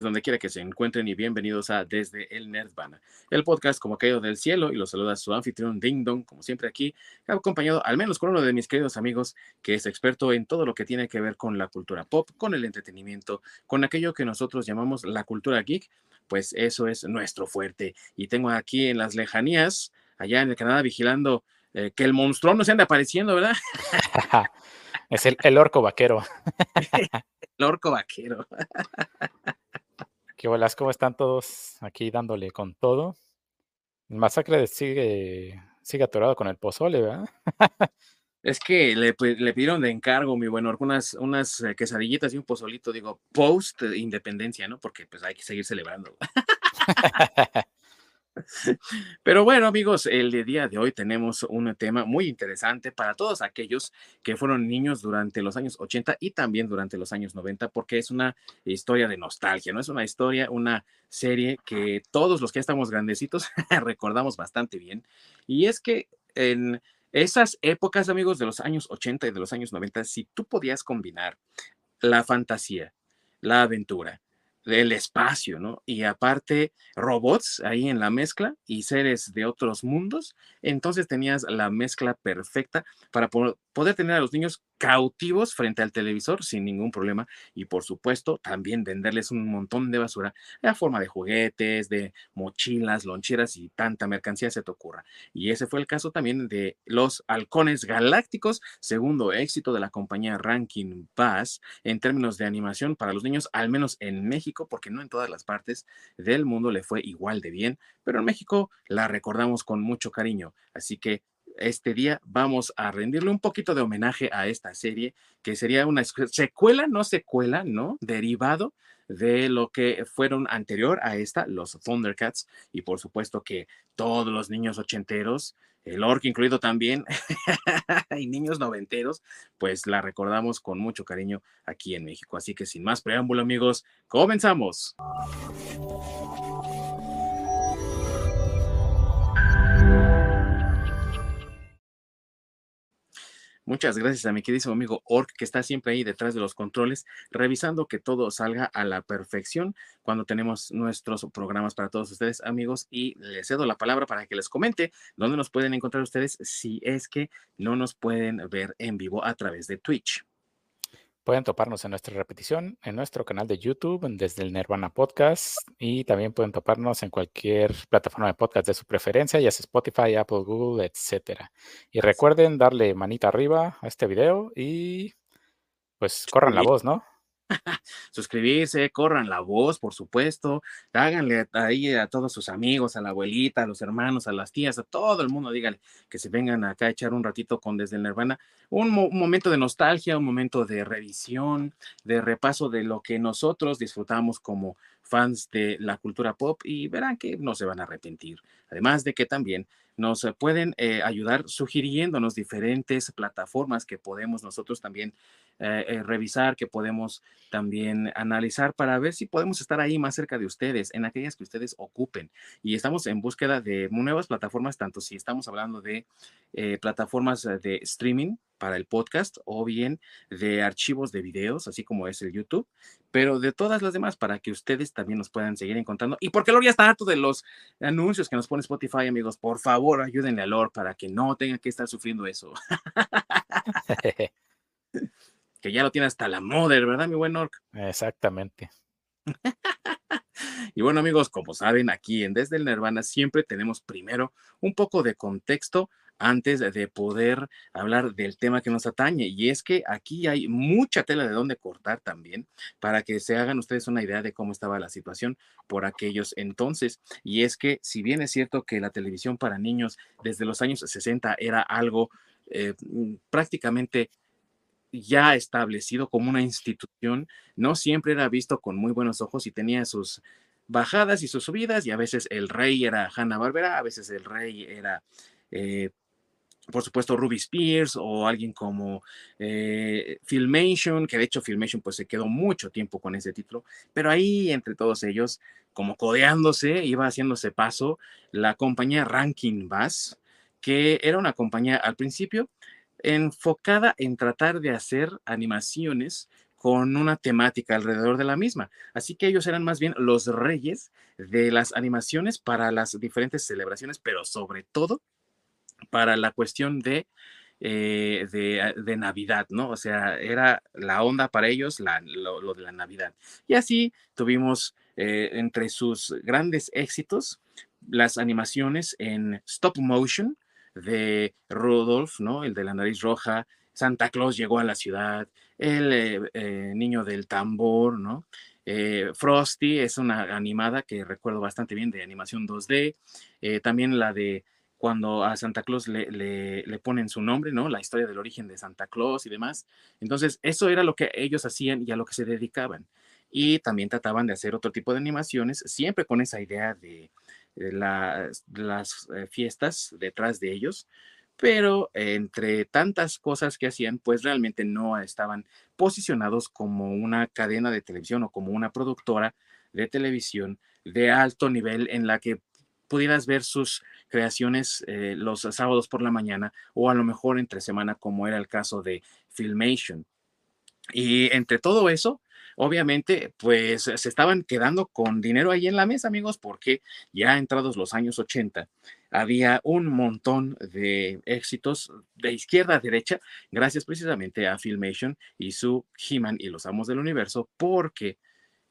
donde quiera que se encuentren y bienvenidos a Desde el Nerdvana, el podcast como caído del cielo y los saluda su anfitrión Ding Dong, como siempre aquí, acompañado al menos con uno de mis queridos amigos que es experto en todo lo que tiene que ver con la cultura pop, con el entretenimiento, con aquello que nosotros llamamos la cultura geek, pues eso es nuestro fuerte. Y tengo aquí en las lejanías, allá en el Canadá, vigilando eh, que el monstruo no se ande apareciendo, ¿verdad? es el, el orco vaquero. el orco vaquero. ¿Qué bolas? ¿Cómo están todos aquí dándole con todo? El masacre sigue, sigue atorado con el pozole, ¿verdad? Es que le, le, pidieron de encargo, mi bueno, unas, unas eh, quesadillitas y un pozolito, digo, post independencia, ¿no? Porque pues hay que seguir celebrando. Pero bueno, amigos, el día de hoy tenemos un tema muy interesante para todos aquellos que fueron niños durante los años 80 y también durante los años 90, porque es una historia de nostalgia, ¿no? Es una historia, una serie que todos los que estamos grandecitos recordamos bastante bien. Y es que en esas épocas, amigos, de los años 80 y de los años 90, si tú podías combinar la fantasía, la aventura, del espacio, ¿no? Y aparte, robots ahí en la mezcla y seres de otros mundos. Entonces tenías la mezcla perfecta para poder tener a los niños cautivos frente al televisor sin ningún problema y por supuesto también venderles un montón de basura en forma de juguetes, de mochilas, loncheras y tanta mercancía se te ocurra. Y ese fue el caso también de los halcones galácticos, segundo éxito de la compañía Rankin Bass en términos de animación para los niños, al menos en México, porque no en todas las partes del mundo le fue igual de bien, pero en México la recordamos con mucho cariño. Así que este día vamos a rendirle un poquito de homenaje a esta serie, que sería una secuela, no secuela, ¿no? Derivado de lo que fueron anterior a esta, los Thundercats, y por supuesto que todos los niños ochenteros, el Orc incluido también, y niños noventeros, pues la recordamos con mucho cariño aquí en México. Así que sin más preámbulo, amigos, comenzamos. Muchas gracias a mi queridísimo amigo Ork, que está siempre ahí detrás de los controles, revisando que todo salga a la perfección cuando tenemos nuestros programas para todos ustedes, amigos. Y les cedo la palabra para que les comente dónde nos pueden encontrar ustedes si es que no nos pueden ver en vivo a través de Twitch. Pueden toparnos en nuestra repetición en nuestro canal de YouTube desde el Nirvana Podcast y también pueden toparnos en cualquier plataforma de podcast de su preferencia, ya sea Spotify, Apple, Google, etcétera. Y recuerden darle manita arriba a este video y pues corran la voz, ¿no? suscribirse, corran la voz, por supuesto, háganle ahí a todos sus amigos, a la abuelita, a los hermanos, a las tías, a todo el mundo, díganle que se vengan acá a echar un ratito con Desde Nirvana, un, un momento de nostalgia, un momento de revisión, de repaso de lo que nosotros disfrutamos como fans de la cultura pop y verán que no se van a arrepentir. Además de que también nos pueden eh, ayudar sugiriéndonos diferentes plataformas que podemos nosotros también eh, eh, revisar, que podemos también analizar para ver si podemos estar ahí más cerca de ustedes, en aquellas que ustedes ocupen. Y estamos en búsqueda de nuevas plataformas, tanto si estamos hablando de plataformas de streaming para el podcast o bien de archivos de videos, así como es el YouTube, pero de todas las demás para que ustedes también nos puedan seguir encontrando. Y porque Lord ya está harto de los anuncios que nos pone Spotify, amigos, por favor, ayúdenle a Lord para que no tenga que estar sufriendo eso. que ya lo tiene hasta la Mother, ¿verdad, mi buen Orc? Exactamente. y bueno, amigos, como saben, aquí en Desde el Nirvana siempre tenemos primero un poco de contexto antes de poder hablar del tema que nos atañe. Y es que aquí hay mucha tela de dónde cortar también para que se hagan ustedes una idea de cómo estaba la situación por aquellos entonces. Y es que si bien es cierto que la televisión para niños desde los años 60 era algo eh, prácticamente ya establecido como una institución, no siempre era visto con muy buenos ojos y tenía sus bajadas y sus subidas y a veces el rey era Hanna Barbera, a veces el rey era eh, por supuesto Ruby Spears o alguien como eh, Filmation, que de hecho Filmation pues se quedó mucho tiempo con ese título, pero ahí entre todos ellos, como codeándose, iba haciéndose paso la compañía Ranking Bass, que era una compañía al principio enfocada en tratar de hacer animaciones con una temática alrededor de la misma. Así que ellos eran más bien los reyes de las animaciones para las diferentes celebraciones, pero sobre todo para la cuestión de, eh, de, Navidad, ¿no? O sea, era la onda para ellos lo, de la Navidad. Y así tuvimos eh, entre sus grandes éxitos las animaciones en stop motion de Rudolf, ¿no? El de la nariz roja, Santa Claus llegó a la ciudad, el eh, eh, niño del tambor, ¿no? Eh, Frosty es una animada que recuerdo bastante bien de animación 2D. también la de cuando a Santa Claus le, le, ponen su nombre, ¿no? La historia del origen de Santa Claus y demás. Entonces, eso era lo que ellos hacían y a lo que se dedicaban. Y también trataban de hacer otro tipo de animaciones, siempre con esa idea de, las fiestas detrás de ellos, pero entre tantas cosas que hacían, pues realmente no estaban posicionados como una cadena de televisión o como una productora de televisión de alto nivel en la que pudieras ver sus creaciones eh, los sábados por la mañana o a lo mejor entre semana, como era el caso de Filmation. Y entre todo eso, obviamente, pues se estaban quedando con dinero ahí en la mesa, amigos, porque ya entrados los años 80, había un montón de éxitos de izquierda a derecha, gracias precisamente a Filmation y su He-Man y los Amos del Universo, porque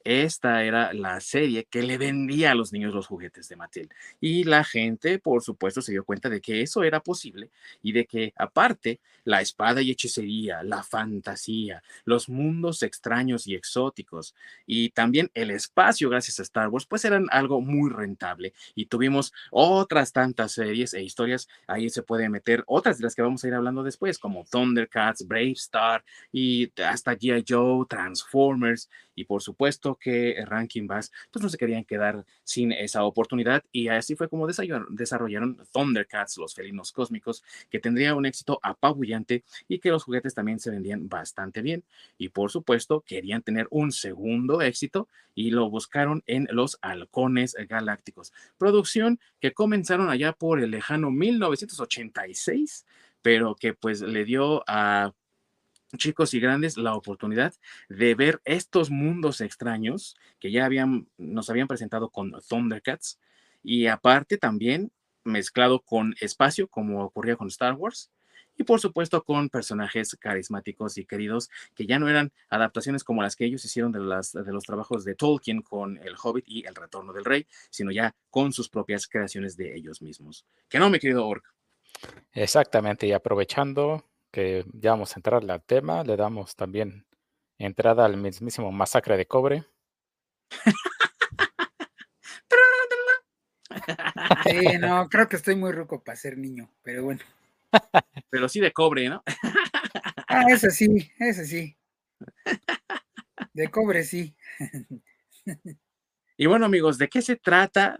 esta era la serie que le vendía a los niños los juguetes de Mattel. Y la gente, por supuesto, se dio cuenta de que eso era posible y de que aparte la espada y hechicería, la fantasía, los mundos extraños y exóticos y también el espacio gracias a Star Wars, pues eran algo muy rentable. Y tuvimos otras tantas series e historias. Ahí se puede meter otras de las que vamos a ir hablando después, como Thundercats, Brave Star y hasta G.I. Joe, Transformers y por supuesto que Ranking Bass pues no se querían quedar sin esa oportunidad y así fue como desarrollaron Thundercats, los felinos cósmicos, que tendría un éxito apabullante y que los juguetes también se vendían bastante bien. Y por supuesto querían tener un segundo éxito y lo buscaron en Los Halcones Galácticos, producción que comenzaron allá por el lejano 1986 pero que pues le dio a chicos y grandes la oportunidad de ver estos mundos extraños que ya habían, nos habían presentado con Thundercats y aparte también mezclado con espacio como ocurría con Star Wars y por supuesto con personajes carismáticos y queridos que ya no eran adaptaciones como las que ellos hicieron de, las, de los trabajos de Tolkien con El Hobbit y El Retorno del Rey, sino ya con sus propias creaciones de ellos mismos. Que no, mi querido Orc. Exactamente, y aprovechando que ya vamos a entrar al tema, le damos también entrada al mismísimo masacre de cobre. Sí, no, creo que estoy muy ruco para ser niño, pero bueno. Pero sí de cobre, ¿no? Ah, eso sí, eso sí. De cobre sí. Y bueno, amigos, ¿de qué se trata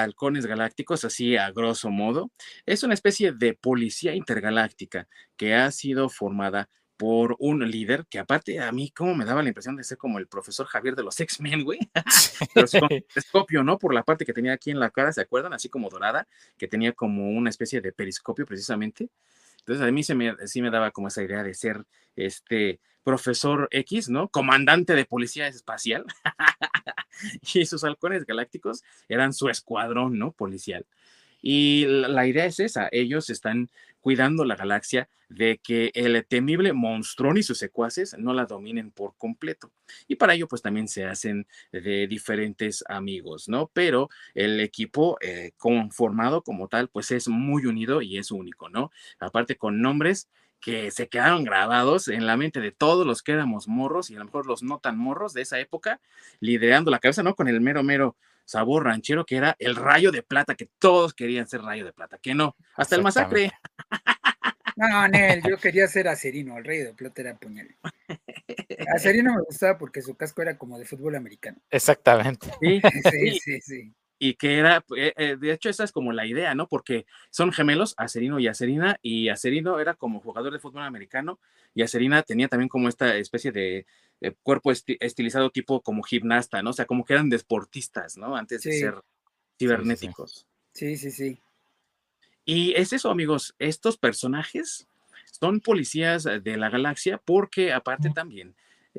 halcones galácticos, así a grosso modo, es una especie de policía intergaláctica que ha sido formada por un líder que aparte a mí como me daba la impresión de ser como el profesor Javier de los X-Men, güey. Pero con telescopio, ¿no? Por la parte que tenía aquí en la cara, ¿se acuerdan? Así como dorada, que tenía como una especie de periscopio precisamente. Entonces a mí se me, sí me daba como esa idea de ser este profesor X, ¿no? Comandante de policía espacial. y sus halcones galácticos eran su escuadrón, ¿no? Policial. Y la, idea es esa, ellos están cuidando la galaxia de que el temible monstruón y sus secuaces no la dominen por completo. Y para ello, pues también se hacen de diferentes amigos, ¿no? Pero el equipo eh, conformado como tal, pues es muy unido y es único, ¿no? Aparte con nombres que se quedaron grabados en la mente de todos los que éramos morros y a lo mejor los no tan morros de esa época, liderando la cabeza, ¿no? Con el mero, mero sabor ranchero que era el rayo de plata, que todos querían ser rayo de plata, que no, hasta el masacre. No, Nel, yo quería ser acerino, el rayo de plata era puñal. Acerino me gustaba porque su casco era como de fútbol americano. Exactamente. sí, sí, sí y que era, eh, eh, de hecho, esa es como la idea, ¿no? Porque son gemelos, Acerino y Acerina, y Acerino era como jugador de fútbol americano, y Acerina tenía también como esta especie de eh, cuerpo estilizado tipo como gimnasta, ¿no? O sea, como que eran deportistas, ¿no? Antes de ser cibernéticos. Sí, sí, sí. Y es eso, amigos, estos personajes son policías de la galaxia porque aparte también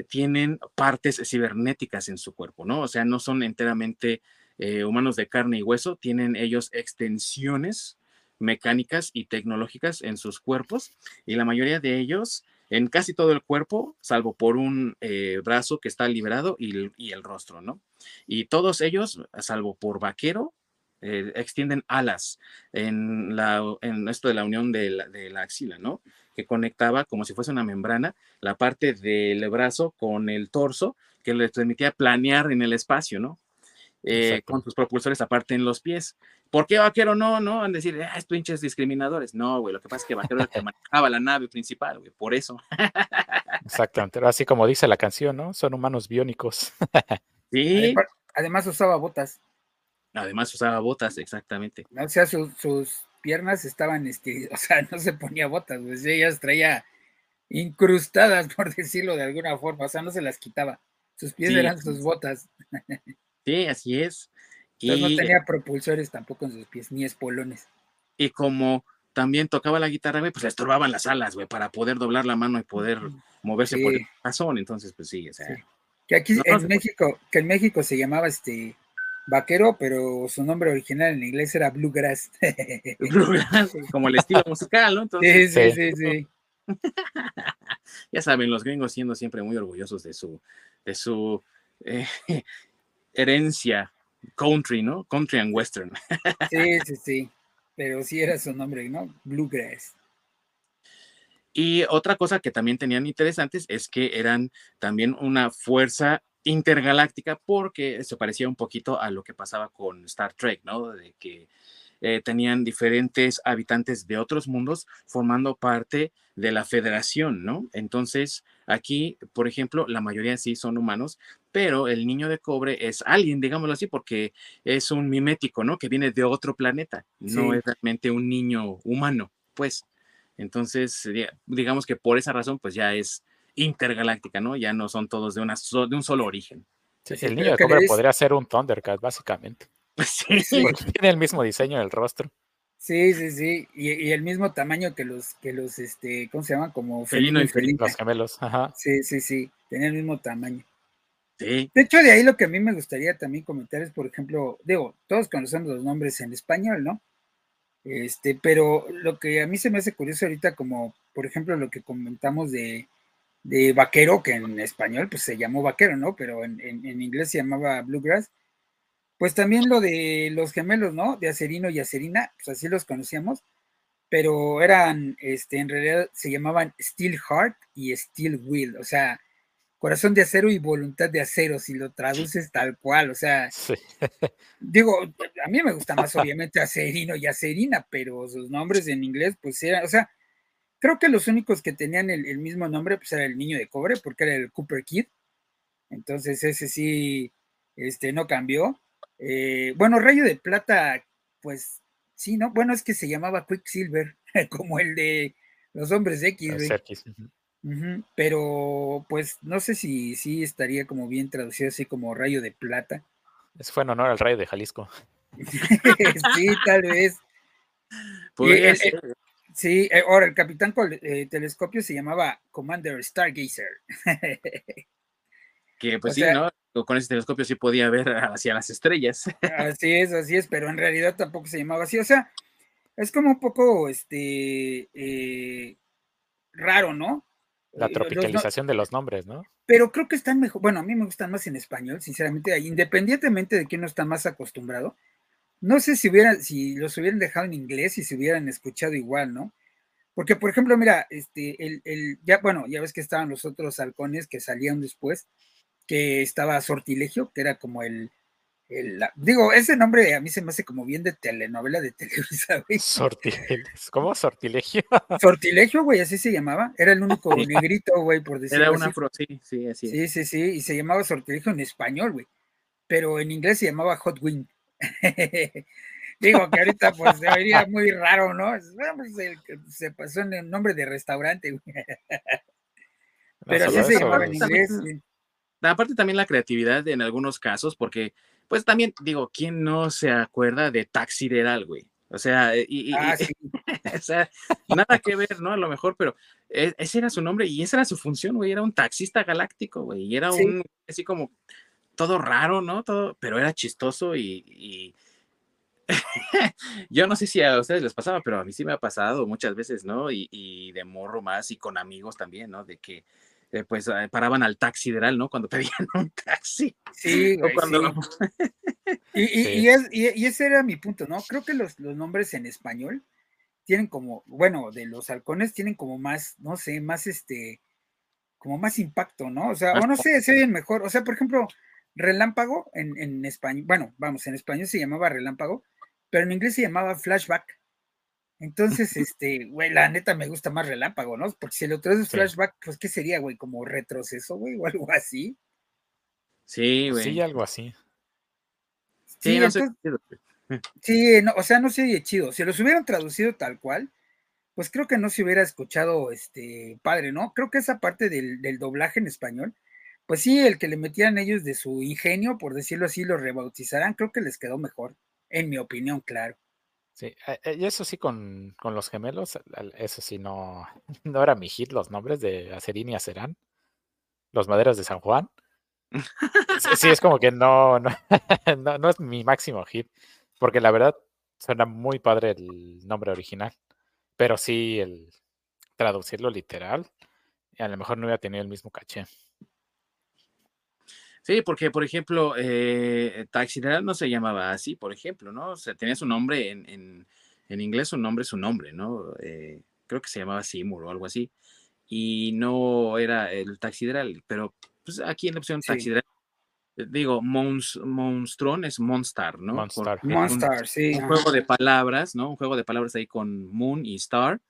tienen partes cibernéticas en su cuerpo, ¿no? O sea, no son enteramente eh, humanos de carne y hueso, tienen ellos extensiones mecánicas y tecnológicas en sus cuerpos y la mayoría de ellos en casi todo el cuerpo, salvo por un eh, brazo que está liberado y, el rostro, ¿no? Y todos ellos, salvo por vaquero, extienden alas en, la, en esto de la unión de la, de la axila, ¿no? que conectaba como si fuese una membrana la parte del brazo con el torso que le permitía planear en el espacio, ¿no? Eh, con sus propulsores aparte en los pies. ¿Por qué Vaquero no? No, van a decir, ah, es pinches discriminadores. No, güey, lo que pasa es que Vaquero era el que manejaba la nave principal, güey, por eso. Exactamente, así como dice la canción, ¿no? Son humanos biónicos. sí. Además, usaba botas. Además usaba botas, exactamente. O sea, sus piernas estaban, este, o sea, no se ponía botas, pues ellas traía incrustadas, por decirlo de alguna forma, o sea, no se las quitaba. Sus pies eran sus botas. Sí, así es. y no tenía propulsores tampoco en sus pies, ni espolones. Y como también tocaba la guitarra, güey, pues le estorbaban las alas, güey, para poder doblar la mano y poder moverse por el pasón. Entonces, pues sí, o sea. Que aquí en México, que en México se llamaba este vaquero, pero su nombre original en inglés era Bluegrass. Bluegrass, como el estilo musical, ¿no? sí, sí, sí, sí. ya saben, los gringos siendo siempre muy orgullosos de su, de su eh, herencia country, ¿no? Country and western. sí, sí, sí. Pero sí era su nombre, ¿no? Bluegrass. Y otra cosa que también tenían interesantes es que eran también una fuerza intergaláctica porque se parecía un poquito a lo que pasaba con Star Trek, ¿no? De que eh, tenían diferentes habitantes de otros mundos formando parte de la federación, ¿no? Entonces, aquí, por ejemplo, la mayoría sí son humanos, pero el niño de cobre es alguien, digámoslo así, porque es un mimético, ¿no? Que viene de otro planeta, no es realmente un niño humano, pues. Entonces, digamos que por esa razón, pues ya es intergaláctica, ¿no? Ya no son todos de, una de un solo origen. el niño de cobre podría ser un Thundercat, básicamente. Sí. Porque tiene el mismo diseño del rostro. Sí, sí, sí. Y, el mismo tamaño que los, que los, este, ¿cómo se llaman? Como felino, y felino. Los gemelos, ajá. Sí, sí, sí. Tiene el mismo tamaño. Sí. De hecho, de ahí lo que a mí me gustaría también comentar es, por ejemplo, digo, todos conocemos los nombres en español, ¿no? Este, pero lo que a mí se me hace curioso ahorita, como por ejemplo lo que comentamos de, de vaquero, que en español pues se llamó vaquero, ¿no? Pero en, inglés se llamaba bluegrass. Pues también lo de los gemelos, ¿no? De Acerino y Acerina, pues así los conocíamos, pero eran, este, en realidad se llamaban Steel Heart y Steel Will, o sea, corazón de acero y voluntad de acero, si lo traduces tal cual, o sea, digo, a mí me gusta más obviamente Acerino y Acerina, pero sus nombres en inglés, pues eran, o sea, Creo que los únicos que tenían el, mismo nombre, pues era el niño de cobre, porque era el Cooper Kid. Entonces ese sí, este, no cambió. Eh, bueno, Rayo de Plata, pues sí, ¿no? Bueno, es que se llamaba Quicksilver, como el de los hombres X. X. Pero pues no sé si sí estaría como bien traducido así como Rayo de Plata. Eso fue en honor al Rayo de Jalisco. sí, tal vez. Podría ser. Sí, eh, ahora el capitán con eh, telescopio se llamaba Commander Stargazer. que pues sí, ¿no? Con ese telescopio sí podía ver hacia las estrellas. así es, así es, pero en realidad tampoco se llamaba así. O sea, es como un poco este eh, raro, ¿no? La tropicalización de los nombres, ¿no? Pero creo que están mejor. Bueno, a mí me gustan más en español, sinceramente, independientemente de que uno está más acostumbrado. No sé si hubieran, si los hubieran dejado en inglés y se hubieran escuchado igual, ¿no? Porque, por ejemplo, mira, este, el, el, ya, bueno, ya ves que estaban los otros halcones que salían después, que estaba Sortilegio, que era como el, el digo, ese nombre a mí se me hace como bien de telenovela de Televisa, güey. Sortilegio, ¿cómo Sortilegio? Sortilegio, güey, así se llamaba, era el único negrito, güey, por decirlo Era una afro, sí, sí, así. Sí, sí, sí, y se llamaba Sortilegio en español, güey, pero en inglés se llamaba Hot Wing. Digo que ahorita pues se vería muy raro, ¿no? Pues, se pasó en el nombre de restaurante. Pero así se llamaba en inglés. Aparte también la creatividad en algunos casos, porque pues también digo, ¿quién no se acuerda de Taxideral, güey? O sea, y, ah, o sea, nada que ver, ¿no? A lo mejor, pero e, ese era su nombre y esa era su función, güey, era un taxista galáctico, güey, y era un, así como, todo raro, ¿no? Todo, pero era chistoso y, yo no sé si a ustedes les pasaba, pero a mí sí me ha pasado muchas veces, ¿no? Y, de morro más y con amigos también, ¿no? De que eh, pues eh, paraban al taxi taxideral, ¿no? Cuando pedían un taxi. Sí, cuando... y, y, ese era mi punto, ¿no? Creo que los, los nombres en español tienen como, bueno, de los halcones tienen como más, no sé, más este, como más impacto, ¿no? O sea, o no sé, se oyen mejor. O sea, por ejemplo, relámpago en, en español, bueno, vamos, en español se llamaba relámpago, pero en inglés se llamaba flashback. Entonces, este, güey, la neta me gusta más relámpago, ¿no? Porque si el otro es flashback, pues, ¿qué sería, güey? ¿Como retroceso, güey? O algo así. Sí, güey. Sí, algo así. Sí, no sé. Sí, no, o sea, no sería chido. Si los hubieran traducido tal cual, pues creo que no se hubiera escuchado este padre, ¿no? Creo que esa parte del, doblaje en español, pues sí, el que le metieran ellos de su ingenio, por decirlo así, lo rebautizarán, creo que les quedó mejor, en mi opinión, claro. Sí, eh, eh, y eso sí, con, los gemelos, eso sí, no, no era mi hit los nombres de Acerín y Acerán, los maderas de San Juan. Sí, es como que no, no, no es mi máximo hit. Porque la verdad suena muy padre el nombre original. Pero sí, el traducirlo literal, a lo mejor no hubiera tenido el mismo caché. Sí, porque, por ejemplo, eh, no se llamaba así, por ejemplo, ¿no? O sea, tenía su nombre en, inglés, su nombre es su nombre, ¿no? Eh, creo que se llamaba Seymour o algo así. Y no era el Taxideral, pero pues, aquí en la opción Taxideral digo, Monstron es Monstar, ¿no? Monstar, sí. Un juego de palabras, ¿no? Un juego de palabras ahí con Moon y Star.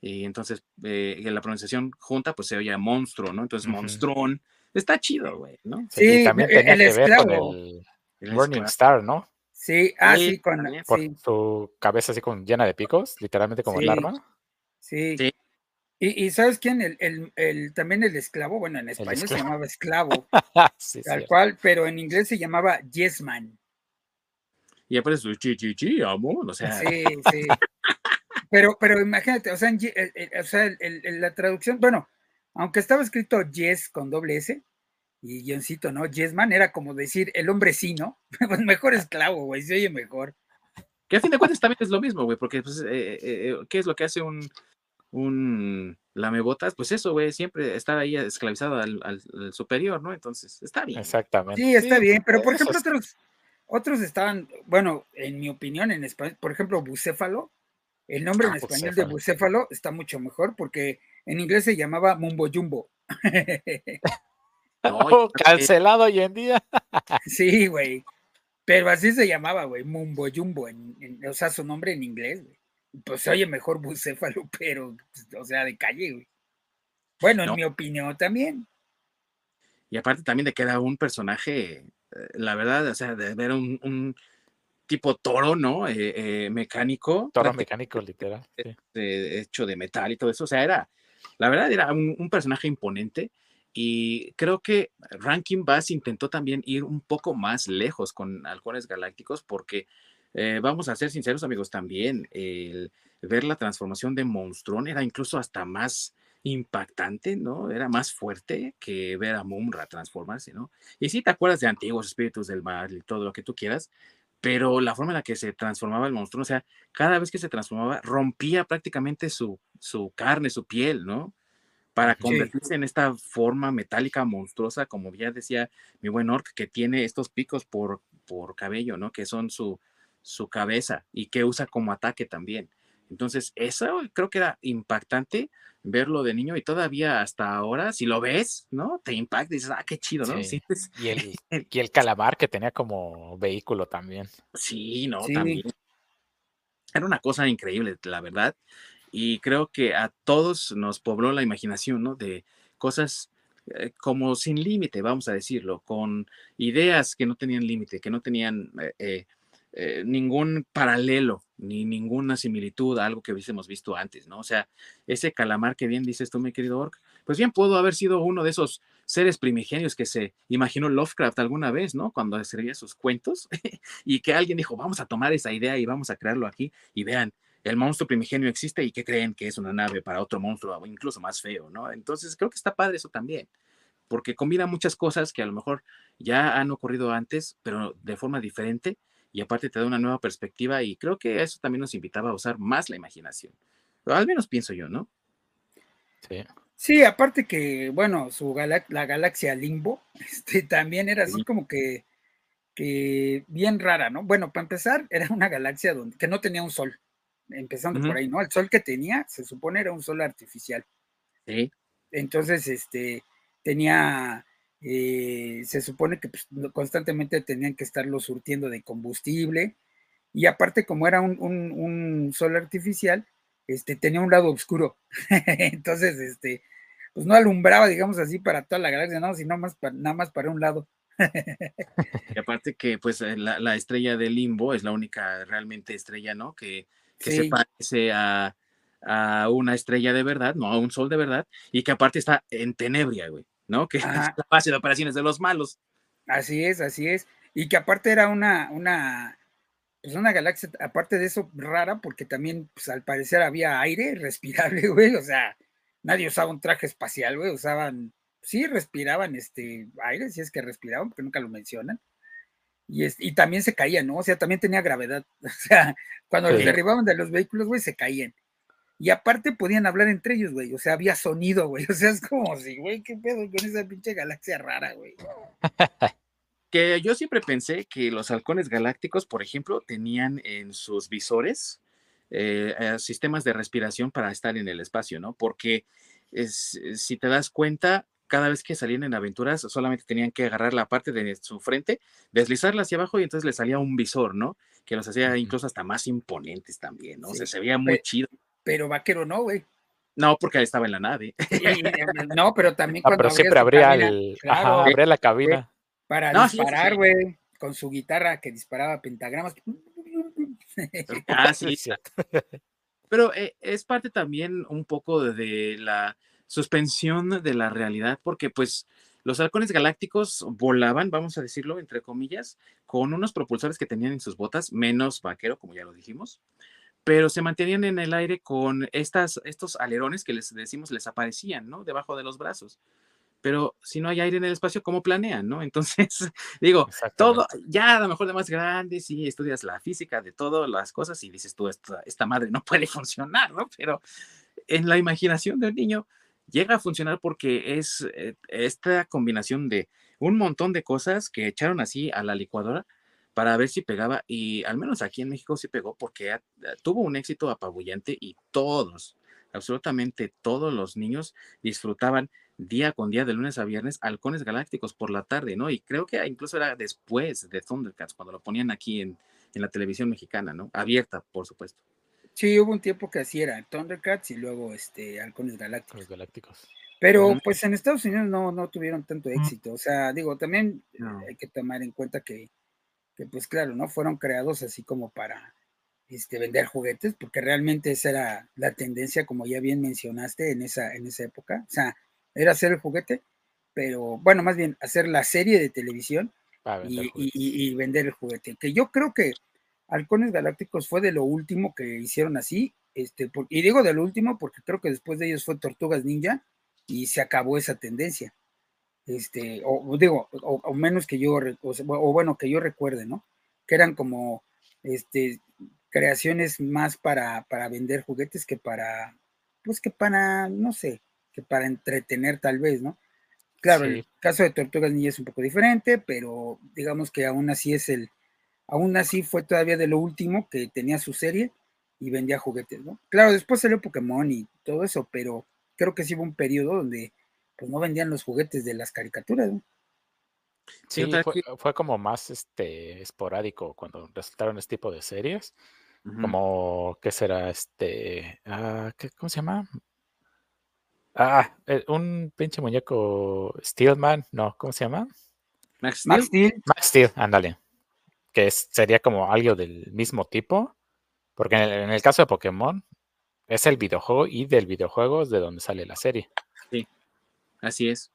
Y entonces, eh, en la pronunciación junta, pues se oye monstruo, ¿no? Entonces, Monstrón. Está chido, güey, ¿no? Sí, y también tenía el que ver con el, Morning Star, ¿no? Sí, ah, sí, con Por su cabeza así con llena de picos, literalmente como el arma. Sí. sí. Y, sabes quién, el, el, también el esclavo, bueno, en español se llamaba esclavo, tal cual, pero en inglés se llamaba Yes Man. Y aparece su chi chi chi, amor, o sea. Sí, sí. pero, pero imagínate, o sea, o sea la traducción, bueno, aunque estaba escrito Yes con doble S y guioncito, ¿no? Yes Man era como decir el hombre sí, ¿no? pues mejor esclavo, güey, se oye mejor. Que a fin de cuentas también es lo mismo, güey, porque pues, eh, eh, eh, ¿qué es lo que hace un, un lamebotas, pues eso, güey, siempre estar ahí esclavizado al, superior, ¿no? Entonces, está bien. Exactamente. Sí, está bien, pero por ejemplo, otros, otros estaban, bueno, en mi opinión, en español, por ejemplo, bucéfalo, el nombre en ah, español de bucéfalo está mucho mejor porque en inglés se llamaba Mumbo Jumbo. Oh, cancelado hoy en día. sí, güey. Pero así se llamaba, güey, Mumbo Jumbo, o sea, su nombre en inglés, güey pues oye mejor bucéfalo, pero, o sea, de calle, güey. Bueno, en mi opinión también. Y aparte también de que era un personaje, eh, la verdad, o sea, de ver un, tipo toro, ¿no? Eh, eh, mecánico. Toro mecánico, literal. hecho de metal y todo eso. O sea, era, la verdad, era un, personaje imponente. Y creo que Rankin Bass intentó también ir un poco más lejos con Halcones Galácticos porque eh, vamos a ser sinceros, amigos, también el ver la transformación de Monstrón era incluso hasta más impactante, ¿no? Era más fuerte que ver a Mumra transformarse, ¿no? Y sí te acuerdas de antiguos espíritus del mal y todo lo que tú quieras, pero la forma en la que se transformaba el monstruo, o sea, cada vez que se transformaba, rompía prácticamente su, su carne, su piel, ¿no? Para convertirse en esta forma metálica monstruosa, como ya decía mi buen Orc, que tiene estos picos por, por cabello, ¿no? Que son su, su cabeza y que usa como ataque también. Entonces, eso creo que era impactante verlo de niño y todavía hasta ahora, si lo ves, ¿no? Te impacta y dices, ah, qué chido, ¿no? Y, el, y el calamar que tenía como vehículo también. Sí, ¿no? También. Era una cosa increíble, la verdad. Y creo que a todos nos pobló la imaginación, ¿no? De cosas eh, como sin límite, vamos a decirlo, con ideas que no tenían límite, que no tenían eh, eh, eh, ningún paralelo ni ninguna similitud a algo que hubiésemos visto antes, ¿no? O sea, ese calamar que bien dices tú, mi querido Orc, pues bien pudo haber sido uno de esos seres primigenios que se imaginó Lovecraft alguna vez, ¿no? Cuando escribía sus cuentos y que alguien dijo, vamos a tomar esa idea y vamos a crearlo aquí y vean, el monstruo primigenio existe y que creen que es una nave para otro monstruo, incluso más feo, ¿no? Entonces creo que está padre eso también, porque combina muchas cosas que a lo mejor ya han ocurrido antes, pero de forma diferente, y aparte te da una nueva perspectiva, y creo que eso también nos invitaba a usar más la imaginación. al menos pienso yo, ¿no? Sí. Sí, aparte que, bueno, su la galaxia Limbo, este, también era así como que, que bien rara, ¿no? Bueno, para empezar, era una galaxia donde, que no tenía un sol empezando por ahí, ¿no? El sol que tenía, se supone, era un sol artificial. Sí. Entonces, este, tenía, eh, se supone que pues, constantemente tenían que estarlo surtiendo de combustible. Y aparte, como era un, sol artificial, este, tenía un lado oscuro. Entonces, este, pues no alumbraba, digamos así, para toda la galaxia, no, sino más nada más para un lado. y aparte que, pues, la, la, estrella de Limbo es la única realmente estrella, ¿no? Que que se parece a, una estrella de verdad, no a un sol de verdad, y que aparte está en tenebria, güey, ¿no? Que es la base de operaciones de los malos. Así es, así es. Y que aparte era una, una, pues una galaxia, aparte de eso, rara, porque también, pues al parecer había aire respirable, güey, o sea, nadie usaba un traje espacial, güey, usaban, sí respiraban este aire, si es que respiraban, porque nunca lo mencionan y, y también se caían, ¿no? O sea, también tenía gravedad. O sea, cuando los derribaban de los vehículos, güey, se caían. Y aparte podían hablar entre ellos, güey. O sea, había sonido, güey. O sea, es como si, güey, qué pedo con esa pinche galaxia rara, güey. que yo siempre pensé que los halcones galácticos, por ejemplo, tenían en sus visores eh, eh, sistemas de respiración para estar en el espacio, ¿no? Porque es, si te das cuenta, cada vez que salían en aventuras solamente tenían que agarrar la parte de su frente, deslizarla hacia abajo y entonces les salía un visor, ¿no? Que los hacía incluso hasta más imponentes también, ¿no? O sea, se veía muy chido. Pero vaquero no, güey. No, porque estaba en la nave. no, pero también ah, cuando. pero siempre abría, el, abría la cabina. Para disparar, güey, con su guitarra que disparaba pentagramas. ah, sí. Pero eh, es parte también un poco de la suspensión de la realidad, porque pues los halcones galácticos volaban, vamos a decirlo, entre comillas, con unos propulsores que tenían en sus botas, menos vaquero, como ya lo dijimos, pero se mantenían en el aire con estas, estos alerones que les decimos les aparecían, ¿no? Debajo de los brazos. Pero si no hay aire en el espacio, ¿cómo planean, no? Entonces, digo, todo, ya a lo mejor de más grande, sí, estudias la física de todas las cosas y dices tú, esta, esta madre no puede funcionar, ¿no? Pero en la imaginación del niño, llega a funcionar porque es eh, esta combinación de un montón de cosas que echaron así a la licuadora para ver si pegaba y al menos aquí en México sí pegó porque ah, tuvo un éxito apabullante y todos, absolutamente todos los niños disfrutaban día con día de lunes a viernes halcones galácticos por la tarde, ¿no? Y creo que incluso era después de Thundercats cuando lo ponían aquí en, en la televisión mexicana, ¿no? Abierta, por supuesto. Sí, hubo un tiempo que así era Thundercats y luego este Halcones Galácticos. Galácticos. Pero pues en Estados Unidos no, no tuvieron tanto éxito. O sea, digo, también hay que tomar en cuenta que, que, pues claro, ¿no? Fueron creados así como para este, vender juguetes, porque realmente esa era la tendencia, como ya bien mencionaste, en esa, en esa época. O sea, era hacer el juguete, pero bueno, más bien hacer la serie de televisión y, y, vender el juguete. Que yo creo que Halcones Galácticos fue de lo último que hicieron así, este, y digo de lo último porque creo que después de ellos fue Tortugas Ninja y se acabó esa tendencia. Este, o digo, o, menos que yo, o, bueno, que yo recuerde, ¿no? Que eran como, este, creaciones más para, para vender juguetes que para, pues que para, no sé, que para entretener tal vez, ¿no? Claro, el caso de Tortugas Ninja es un poco diferente, pero digamos que aún así es el, Aún así fue todavía de lo último que tenía su serie y vendía juguetes, ¿no? Claro, después salió Pokémon y todo eso, pero creo que sí hubo un periodo donde pues no vendían los juguetes de las caricaturas, ¿no? Sí, fue, como más este esporádico cuando resultaron este tipo de series. Como, ¿qué será? Este, ah, ¿cómo se llama? Ah, eh, un pinche muñeco Steelman, no, ¿cómo se llama? Max Steel. Max Steel, Max Steel ándale que sería como algo del mismo tipo, porque en el, caso de Pokémon es el videojuego y del videojuego es de donde sale la serie. Sí, así es.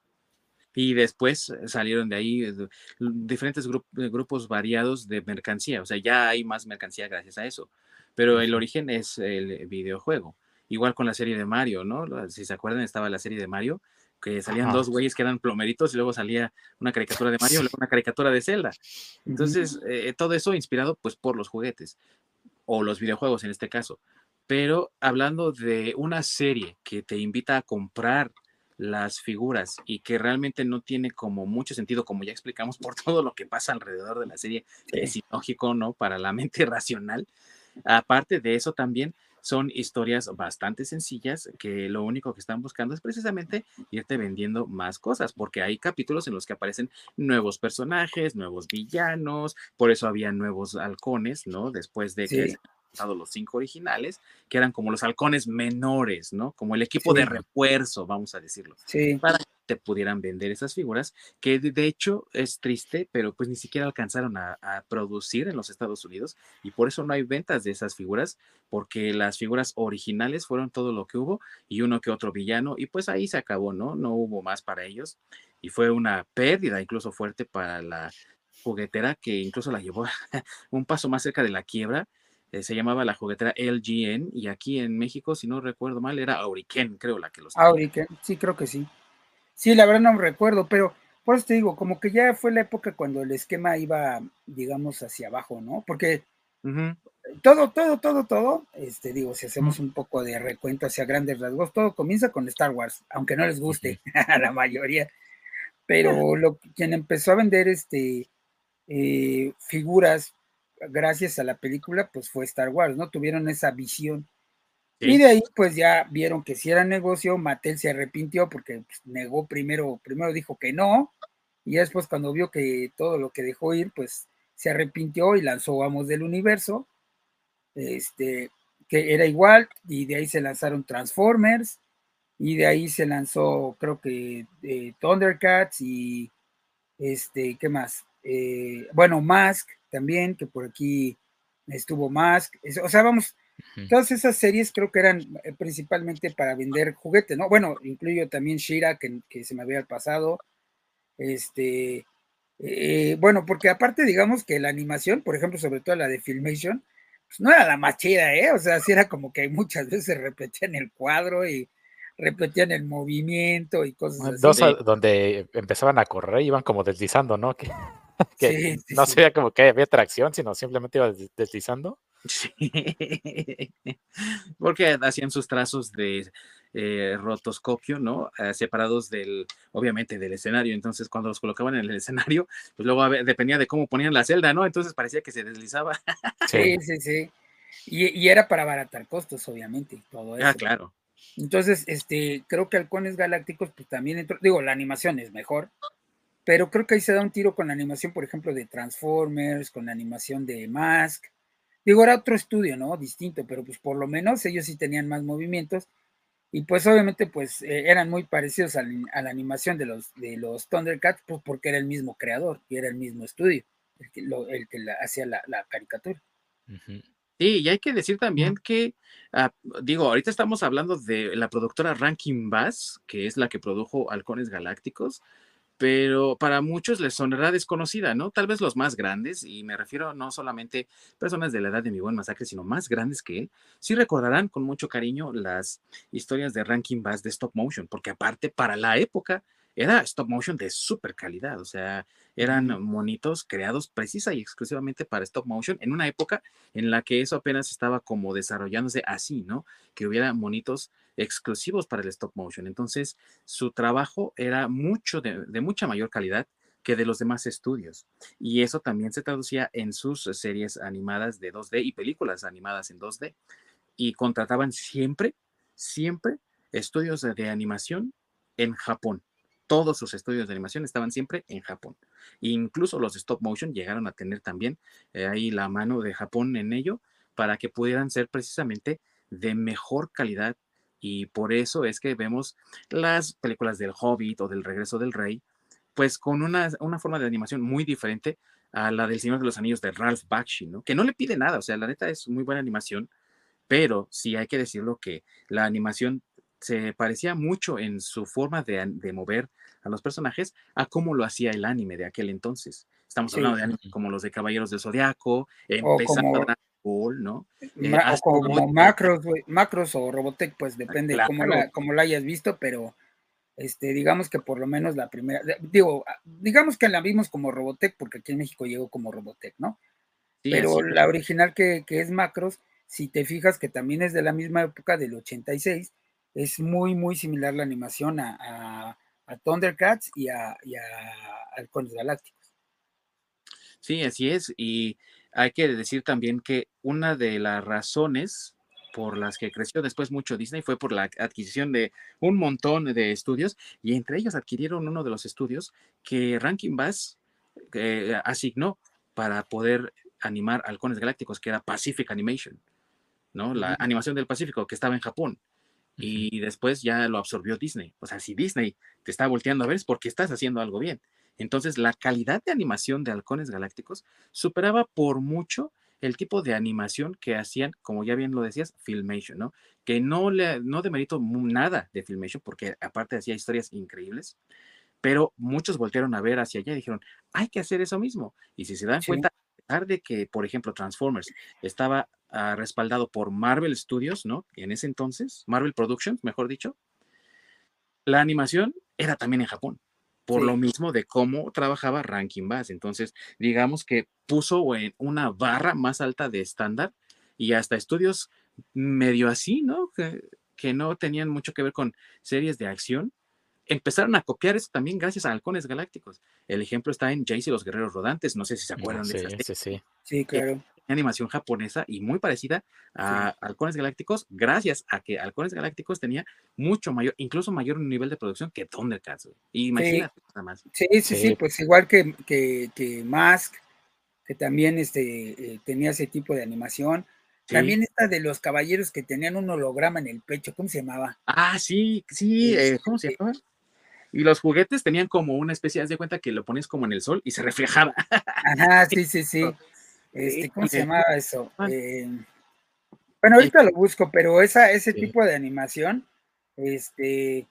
Y después salieron de ahí eh, diferentes grupos variados de mercancía, o sea, ya hay más mercancía gracias a eso. pero el origen es el videojuego. Igual con la serie de Mario, ¿no? Si se acuerdan, estaba la serie de Mario, que salían dos güeyes que eran plomeritos y luego salía una caricatura de Mario luego una caricatura de Zelda. Entonces, eh, todo eso inspirado pues por los juguetes o los videojuegos en este caso. Pero hablando de una serie que te invita a comprar las figuras y que realmente no tiene como mucho sentido, como ya explicamos, por todo lo que pasa alrededor de la serie, es ilógico, ¿no? Para la mente racional. Aparte de eso también son historias bastante sencillas que lo único que están buscando es precisamente irte vendiendo más cosas, porque hay capítulos en los que aparecen nuevos personajes, nuevos villanos, por eso había nuevos halcones, ¿no? Después de que los cinco originales, que eran como los halcones menores, ¿no? Como el equipo de refuerzo, vamos a decirlo. Sí. Para que te pudieran vender esas figuras, que de hecho es triste, pero pues ni siquiera alcanzaron a, producir en los Estados Unidos y por eso no hay ventas de esas figuras, porque las figuras originales fueron todo lo que hubo y uno que otro villano y pues ahí se acabó, ¿no? No hubo más para ellos y fue una pérdida incluso fuerte para la juguetera que incluso la llevó un paso más cerca de la quiebra eh, se llamaba la juguetera LGN y aquí en México, si no recuerdo mal, era Auriken, creo, la que los... Auriken, sí, creo que sí. Sí, la verdad no me recuerdo, pero por eso te digo, como que ya fue la época cuando el esquema iba, digamos, hacia abajo, ¿no? Porque todo, todo, todo, todo, este, digo, si hacemos un poco de recuento hacia grandes rasgos, todo comienza con Star Wars, aunque no les guste a la mayoría, pero lo, quien empezó a vender este, eh, figuras gracias a la película, pues fue Star Wars, ¿no? Tuvieron esa visión. Y de ahí, pues ya vieron que si era negocio, Mattel se arrepintió porque pues, negó primero, primero dijo que no, y después cuando vio que todo lo que dejó ir, pues se arrepintió y lanzó Vamos del Universo, este, que era igual, y de ahí se lanzaron Transformers, y de ahí se lanzó, creo que eh, Thundercats y este, ¿qué más? Eh, bueno, Mask, también, que por aquí estuvo Mask, o sea, vamos, todas esas series creo que eran eh, principalmente para vender juguetes, ¿no? Bueno, incluyo también Shira, que, se me había pasado, este, eh, bueno, porque aparte, digamos que la animación, por ejemplo, sobre todo la de Filmation, pues no era la más chida, ¿eh? O sea, sí era como que muchas veces repetían el cuadro y repetían el movimiento y cosas así. Dos donde empezaban a correr, iban como deslizando, ¿no? Que que no sería como que había tracción, sino simplemente iba deslizando. Sí, porque hacían sus trazos de eh, rotoscopio, ¿no? Eh, separados del, obviamente, del escenario. Entonces, cuando los colocaban en el escenario, pues luego dependía de cómo ponían la celda, ¿no? Entonces parecía que se deslizaba. Sí, sí, sí. Y, era para abaratar costos, obviamente, todo ah, eso. Ah, claro. Entonces, este, creo que Halcones Galácticos, pues también digo, la animación es mejor, pero creo que ahí se da un tiro con la animación, por ejemplo, de Transformers, con la animación de Mask. Digo, era otro estudio, ¿no? Distinto, pero pues por lo menos ellos sí tenían más movimientos. Y pues obviamente pues eh, eran muy parecidos a, la animación de los, de los Thundercats, pues porque era el mismo creador y era el mismo estudio, el que, el que hacía la, caricatura. Sí, y hay que decir también que, ah, digo, ahorita estamos hablando de la productora Rankin Bass, que es la que produjo Halcones Galácticos, pero para muchos les sonará desconocida, ¿no? Tal vez los más grandes, y me refiero no solamente personas de la edad de mi buen masacre, sino más grandes que él, sí recordarán con mucho cariño las historias de Ranking Bass de stop motion, porque aparte para la época era stop motion de super calidad, o sea, eran monitos creados precisa y exclusivamente para stop motion en una época en la que eso apenas estaba como desarrollándose así, ¿no? Que hubiera monitos exclusivos para el stop motion. Entonces, su trabajo era mucho de, mucha mayor calidad que de los demás estudios. Y eso también se traducía en sus series animadas de 2D y películas animadas en 2D. Y contrataban siempre, siempre estudios de animación en Japón todos sus estudios de animación estaban siempre en Japón. incluso los stop motion llegaron a tener también eh, ahí la mano de Japón en ello para que pudieran ser precisamente de mejor calidad. Y por eso es que vemos las películas del Hobbit o del Regreso del Rey, pues con una, una forma de animación muy diferente a la del Señor de los Anillos de Ralph Bakshi, ¿no? Que no le pide nada, o sea, la neta es muy buena animación, pero sí hay que decirlo que la animación se parecía mucho en su forma de, mover a los personajes a cómo lo hacía el anime de aquel entonces. Estamos hablando de anime como los de Caballeros del Zodiaco, empezaron Ball, ¿no? Eh, como, macros, macros o Robotech, pues depende de cómo, la, cómo la hayas visto, pero este, digamos que por lo menos la primera, digo, ah, digamos que la vimos como Robotech, porque aquí en México llegó como Robotech, ¿no? pero la original que, es Macros, si te fijas que también es de la misma época del 86, es muy, muy similar la animación a, Thundercats y a, y a Halcones Galácticos. Sí, así es. Y hay que decir también que una de las razones por las que creció después mucho Disney fue por la adquisición de un montón de estudios y entre ellos adquirieron uno de los estudios que Rankin Bass eh, asignó para poder animar halcones galácticos, que era Pacific Animation, ¿no? La animación del Pacífico que estaba en Japón. Y después ya lo absorbió Disney. O sea, si Disney te está volteando a ver es porque estás haciendo algo bien. Entonces, la calidad de animación de Halcones Galácticos superaba por mucho el tipo de animación que hacían, como ya bien lo decías, Filmation, ¿no? Que no le no demerito nada de Filmation porque aparte hacía historias increíbles, pero muchos voltearon a ver hacia allá y dijeron, hay que hacer eso mismo. Y si se dan cuenta, a pesar de que, por ejemplo, Transformers estaba ah, respaldado por Marvel Studios, ¿no? En ese entonces, Marvel Productions, mejor dicho, la animación era también en Japón por lo mismo de cómo trabajaba Rankin Bass. Entonces, digamos que puso en una barra más alta de estándar y hasta estudios medio así, ¿no? Que, que, no tenían mucho que ver con series de acción, empezaron a copiar eso también gracias a Halcones Galácticos. El ejemplo está en Jace y los Guerreros Rodantes, no sé si se acuerdan de esa sí, sí. sí, claro animación japonesa y muy parecida a Halcones Galácticos, gracias a que Halcones Galácticos tenía mucho mayor, incluso mayor nivel de producción que Thundercats. Imagínate sí. nada más. Sí, sí, sí, pues igual que, que, Mask, que también este, eh, tenía ese tipo de animación. También esta de los caballeros que tenían un holograma en el pecho, ¿cómo se llamaba? Ah, sí, sí, eh, ¿cómo se llamaba? Y los juguetes tenían como una especie, de cuenta que lo pones como en el sol y se reflejaba. Ajá, sí, sí, sí. Este, ¿Cómo se llamaba eso? Ah. Eh, bueno, ahorita lo busco, pero esa, ese tipo de animación, este,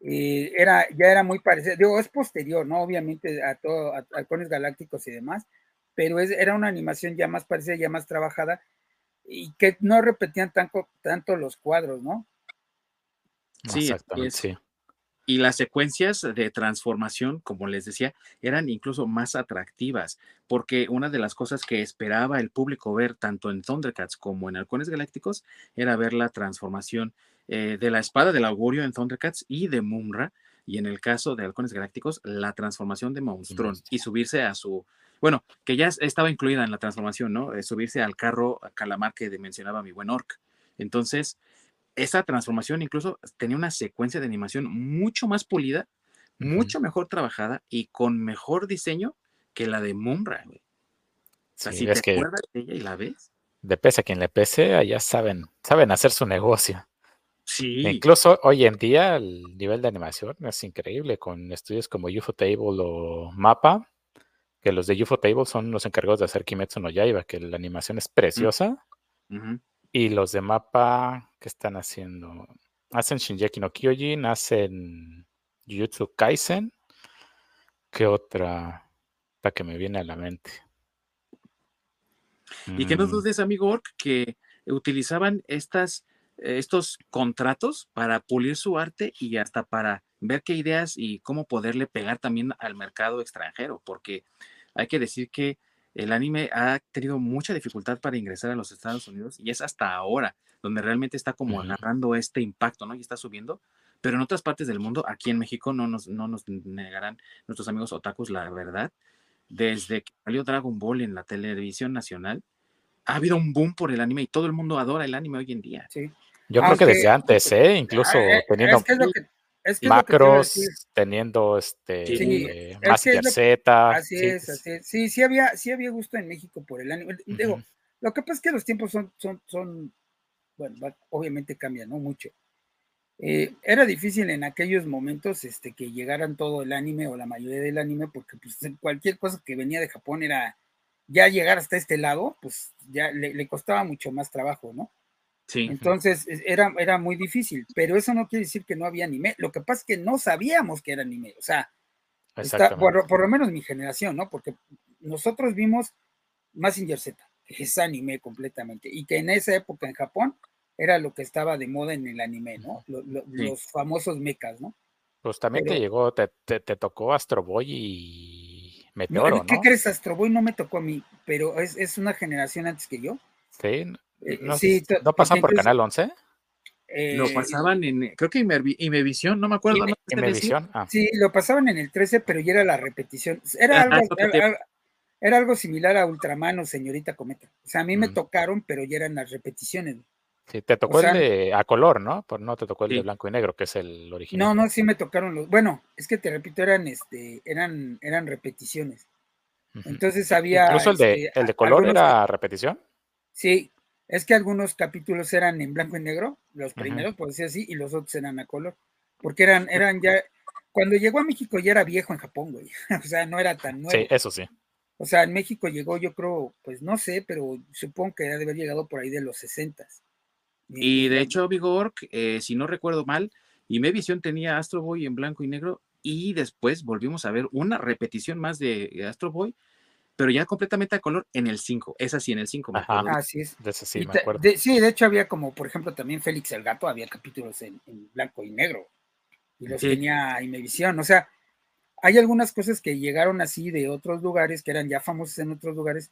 eh, era, ya era muy parecido, digo, es posterior, ¿no? Obviamente a todo, a, Halcones Galácticos y demás, pero es, era una animación ya más parecida, ya más trabajada, y que no repetían tanto, tanto los cuadros, ¿no? Sí, exactamente, sí. Y las secuencias de transformación, como les decía, eran incluso más atractivas, porque una de las cosas que esperaba el público ver tanto en Thundercats como en Halcones Galácticos era ver la transformación eh, de la espada del augurio en Thundercats y de Mumra, y en el caso de Halcones Galácticos, la transformación de Monstrón y subirse a su, bueno, que ya estaba incluida en la transformación, ¿no? Eh, subirse al carro calamar que mencionaba mi buen Orc. Entonces, esa transformación incluso tenía una secuencia de animación mucho más pulida, mucho mejor trabajada y con mejor diseño que la de Mumra, güey. O sea, si te acuerdas de ella y la ves. De pese a quien le pese, allá saben, saben hacer su negocio. Sí. Incluso hoy en día el nivel de animación es increíble con estudios como UFO Table o Mapa, que los de UFO Table son los encargados de hacer Kimetsu no Yaiba, que la animación es preciosa. Y los de mapa, ¿qué están haciendo? Hacen Shinjeki no Kyojin, hacen Jujutsu Kaisen. ¿Qué otra? La que me viene a la mente. Y que no mm. dudes, amigo Ork, que utilizaban estas, estos contratos para pulir su arte y hasta para ver qué ideas y cómo poderle pegar también al mercado extranjero, porque hay que decir que el anime ha tenido mucha dificultad para ingresar a los Estados Unidos y es hasta ahora donde realmente está como agarrando este impacto, ¿no? Y está subiendo. Pero en otras partes del mundo, aquí en México, no nos, no nos negarán nuestros amigos otakus la verdad. Desde que salió Dragon Ball en la televisión nacional, ha habido un boom por el anime y todo el mundo adora el anime hoy en día. Sí. Yo creo que desde antes, ¿eh? Incluso ah, macros, teniendo este sí, eh, más Z. Así es, así es. Sí, sí había, sí había gusto en México por el anime. Digo, lo que pasa es que los tiempos son, son, son bueno, obviamente cambian, ¿no? Mucho. Eh, era difícil en aquellos momentos este, que llegaran todo el anime o la mayoría del anime, porque pues, cualquier cosa que venía de Japón era ya llegar hasta este lado, pues ya le, le costaba mucho más trabajo, ¿no? Entonces era, era muy difícil, pero eso no quiere decir que no había anime. Lo que pasa es que no sabíamos que era anime, o sea, por, lo menos mi generación, ¿no? Porque nosotros vimos Massinger Z, es anime completamente. Y que en esa época en Japón era lo que estaba de moda en el anime, ¿no? Los famosos mechas, ¿no? Pues también te llegó, te, tocó Astro Boy y Meteoro, ¿no? ¿Qué crees? Astro Boy no me tocó a mí, pero es, una generación antes que yo. Sí, no, sí, ¿no pasan por Canal 11? lo eh, pasaban en, creo que Imevisión, no me acuerdo. Imevisión, ah. Sí, lo pasaban en el 13, pero ya era la repetición. Era algo, era, algo similar a Ultraman o Señorita Cometa. O sea, a mí me tocaron, pero ya eran las repeticiones. Sí, te tocó el de a color, ¿no? Por no te tocó el de blanco y negro, que es el original. No, no, sí me tocaron los. Bueno, es que te repito, eran este, eran, eran repeticiones. Entonces había. Incluso el de, este, el de color era repetición. Sí, es que algunos capítulos eran en blanco y negro, los primeros, por decir así, y los otros eran a color. Porque eran, eran ya. Cuando llegó a México ya era viejo en Japón, güey. o sea, no era tan nuevo. Sí, eso sí. O sea, en México llegó, yo creo, pues no sé, pero supongo que debe haber llegado por ahí de los 60 y de hecho, Vigor, eh, si no recuerdo mal, Imevisión tenía Astro Boy en blanco y negro y después volvimos a ver una repetición más de Astro Boy, pero ya completamente a color en el 5. Es así, en el 5. Así es. De sí, me acuerdo. De, sí, de hecho había como, por ejemplo, también Félix el Gato, había capítulos en, blanco y negro. Y los tenía Imevisión. O sea, hay algunas cosas que llegaron así de otros lugares, que eran ya famosos en otros lugares,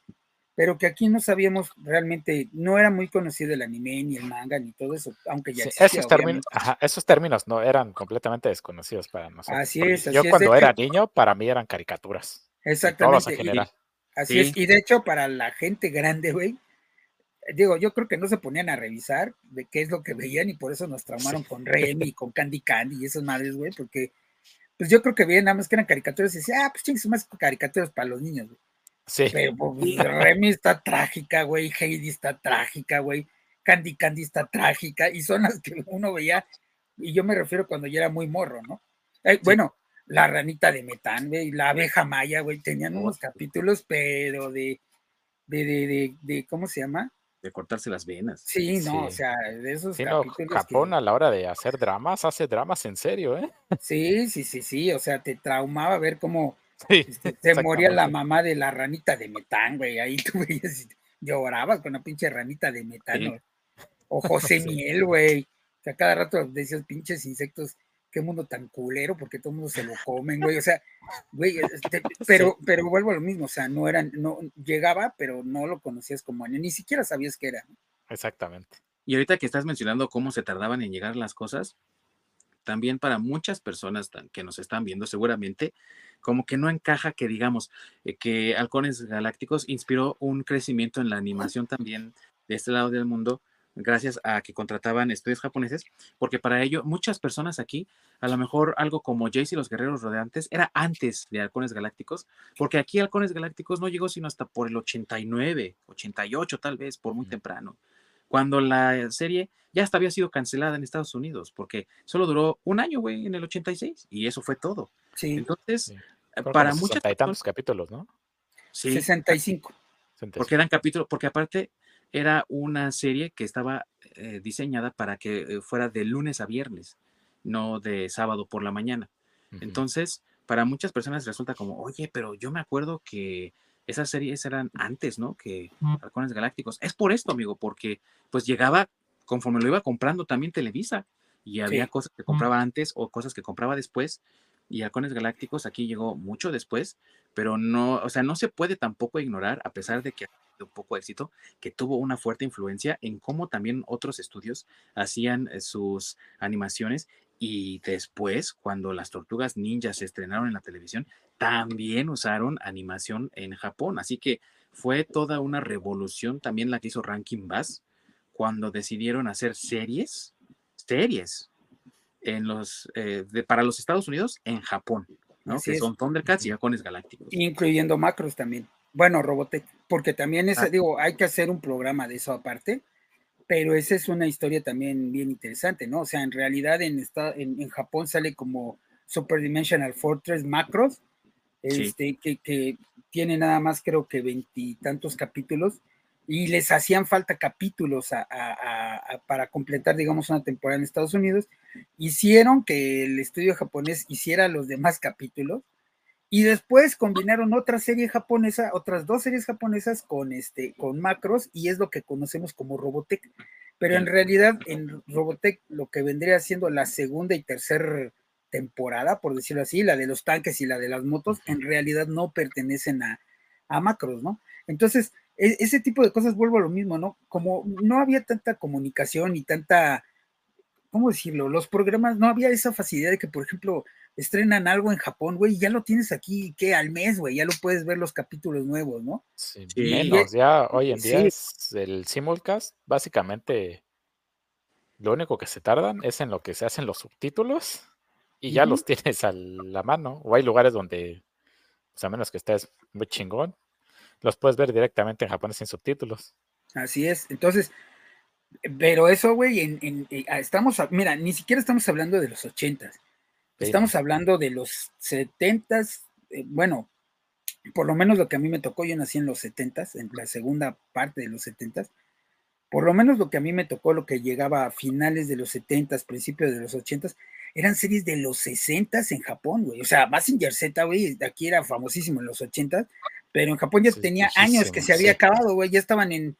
pero que aquí no sabíamos realmente, no era muy conocido el anime, ni el manga, ni todo eso, aunque ya esos, términos, esos términos no eran completamente desconocidos para nosotros. Así es. yo cuando era niño, para mí eran caricaturas. Exactamente. Así es, y de hecho para la gente grande, güey, digo, yo creo que no se ponían a revisar de qué es lo que veían y por eso nos traumaron con Remy, con Candy Candy y esas madres, güey, porque pues yo creo que veían nada más que eran caricaturas y decían, ah, pues chingues, más caricaturas para los niños, güey. Sí. Pero pues, Remy está trágica, güey. Heidi está trágica, güey. Candy Candy está trágica. Y son las que uno veía. Y yo me refiero cuando ya era muy morro, ¿no? Eh, bueno, la ranita de metán, güey. La abeja maya, güey. Tenían unos capítulos, pero de, de, de, de, ¿cómo se llama? De cortarse las venas. Sí, no, o sea, de esos capítulos. Japón a la hora de hacer dramas, hace dramas en serio, ¿eh? Sí, sí, sí, sí. O sea, te traumaba ver cómo este, se moría la mamá de la ranita de metán, güey. Ahí tú veías, llorabas con la pinche ranita de metán. O José Miel, güey. Que a cada rato decías pinches insectos, qué mundo tan culero, porque todo el mundo se lo comen, güey. O sea, güey, este, pero, pero vuelvo a lo mismo, o sea, no eran, no, llegaba, pero no lo conocías como año, ni siquiera sabías qué era. Exactamente. Y ahorita que estás mencionando cómo se tardaban en llegar las cosas, también para muchas personas que nos están viendo, seguramente, como que no encaja que digamos eh, que Halcones Galácticos inspiró un crecimiento en la animación también de este lado del mundo gracias a que contrataban estudios japoneses, porque para ello muchas personas aquí, a lo mejor algo como Jace y los Guerreros Rodeantes era antes de Halcones Galácticos, porque aquí Halcones Galácticos no llegó sino hasta por el 89, 88 tal vez, por muy temprano, cuando la serie ya hasta había sido cancelada en Estados Unidos, porque solo duró un año, güey, en el 86, y eso fue todo. Sí. Entonces, eh, para muchos... Hay tantos capítulos, ¿no? Sí. 65. Porque eran capítulos, porque aparte era una serie que estaba eh, diseñada para que eh, fuera de lunes a viernes, no de sábado por la mañana. Entonces, para muchas personas resulta como, oye, pero yo me acuerdo que esas series eran antes, ¿no? Que Halcones Galácticos. Es por esto, amigo, porque pues llegaba conforme lo iba comprando también Televisa y había cosas que compraba antes o cosas que compraba después y Halcones Galácticos aquí llegó mucho después, pero no, o sea, no se puede tampoco ignorar, a pesar de que un poco de éxito, que tuvo una fuerte influencia en cómo también otros estudios hacían eh, sus animaciones y después, cuando las tortugas ninjas se estrenaron en la televisión, también usaron animación en Japón. Así que fue toda una revolución también la que hizo Rankin Bass cuando decidieron hacer series, series en los, eh, para los Estados Unidos en Japón, ¿no? que son Thundercats y Halcones Galácticos. Incluyendo Macros también. Bueno, Robotech, porque también es, ah. digo, hay que hacer un programa de eso aparte, pero esa es una historia también bien interesante, ¿no? O sea, en realidad en, esta, en, Japón sale como Super Dimensional Fortress Macros, este, que, que tiene nada más creo que veintitantos capítulos, y les hacían falta capítulos para completar, digamos, una temporada en Estados Unidos, hicieron que el estudio japonés hiciera los demás capítulos Y después combinaron otra serie japonesa, otras dos series japonesas con este, con macros, y es lo que conocemos como Robotech. Pero en realidad, en Robotech, lo que vendría siendo la segunda y tercera temporada, por decirlo así, la de los tanques y la de las motos, en realidad no pertenecen a, a macros, ¿no? Entonces, e, ese tipo de cosas vuelvo a lo mismo, ¿no? Como no había tanta comunicación y tanta, ¿cómo decirlo? Los programas, no había esa facilidad de que, por ejemplo, estrenan algo en Japón, güey, ya lo tienes aquí, ¿qué? Al mes, güey, ya lo puedes ver los capítulos nuevos, ¿no? Sí, menos, ya hoy en día es el simulcast, básicamente lo único que se tardan es en lo que se hacen los subtítulos y ya los tienes a la mano, o hay lugares donde, pues a menos que estés muy chingón, los puedes ver directamente en japonés sin subtítulos. Así es. Entonces, pero eso, güey, en, eh, estamos, mira, ni siquiera estamos hablando de los ochentas. Estamos hablando de los setentas, eh, bueno, por lo menos lo que a mí me tocó, yo nací en los setentas, en la segunda parte de los setentas, por lo menos lo que a mí me tocó, lo que llegaba a finales de los setentas, principios de los ochentas, eran series de los sesentas en Japón, güey. O sea, Massinger Z, güey, aquí era famosísimo en los ochentas, pero en Japón ya tenía años que se había acabado, güey, ya estaban en,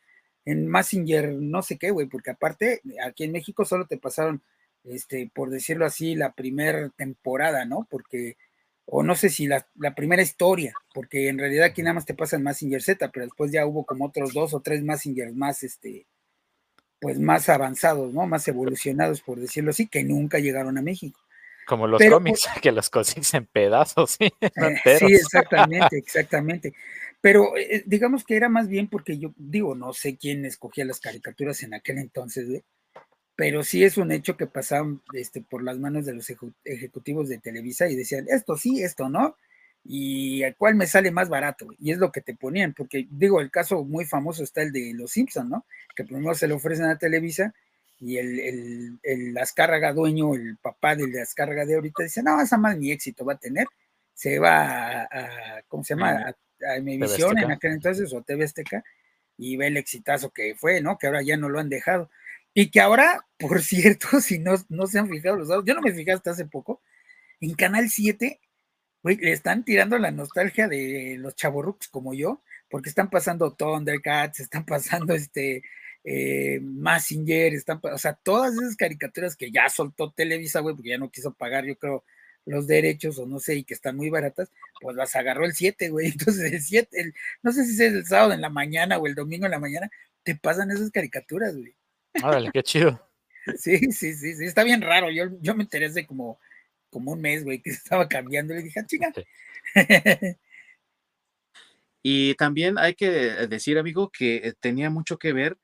en Massinger no sé qué, güey, porque aparte aquí en México solo te pasaron, este, por decirlo así, la primera temporada, ¿no? Porque, o no sé si la, la, primera historia, porque en realidad aquí nada más te pasan Massinger Z, pero después ya hubo como otros dos o tres Massinger más, este, pues más avanzados, ¿no? Más evolucionados, por decirlo así, que nunca llegaron a México. Como los cómics, que los consigues en pedazos, ¿sí? Eh, sí, exactamente, exactamente. Pero eh, digamos que era más bien porque yo digo, no sé quién escogía las caricaturas en aquel entonces, ¿eh? pero sí es un hecho que pasaban este, por las manos de los ejecutivos de Televisa y decían, esto sí, esto no, y el cual me sale más barato, y es lo que te ponían, porque digo, el caso muy famoso está el de Los Simpson, ¿no? Que primero se le ofrecen a Televisa y el, el, el Azcárraga dueño, el papá del Azcárraga de ahorita, dice, no, esa más ni éxito va a tener, se va a, ¿cómo se llama? A, a en aquel entonces, o TV Azteca, y ve el exitazo que fue, ¿no? Que ahora ya no lo han dejado. Y que ahora, por cierto, si no, no se han fijado los datos, yo no me fijé hasta hace poco, en Canal 7, güey, le están tirando la nostalgia de los chavorrucos como yo, porque están pasando Thundercats, están pasando este eh, Massinger, están, o sea, todas esas caricaturas que ya soltó Televisa, güey, porque ya no quiso pagar, yo creo, los derechos o no sé, y que están muy baratas, pues las agarró el 7, güey. Entonces el 7, no sé si es el sábado en la mañana o el domingo en la mañana, te pasan esas caricaturas, güey. Órale, qué chido. Sí, sí, sí, sí, está bien raro. Yo, yo me enteré de como, como un mes, güey, que estaba cambiando. Le dije, ah, chinga. Y también hay que decir, amigo, que tenía mucho que ver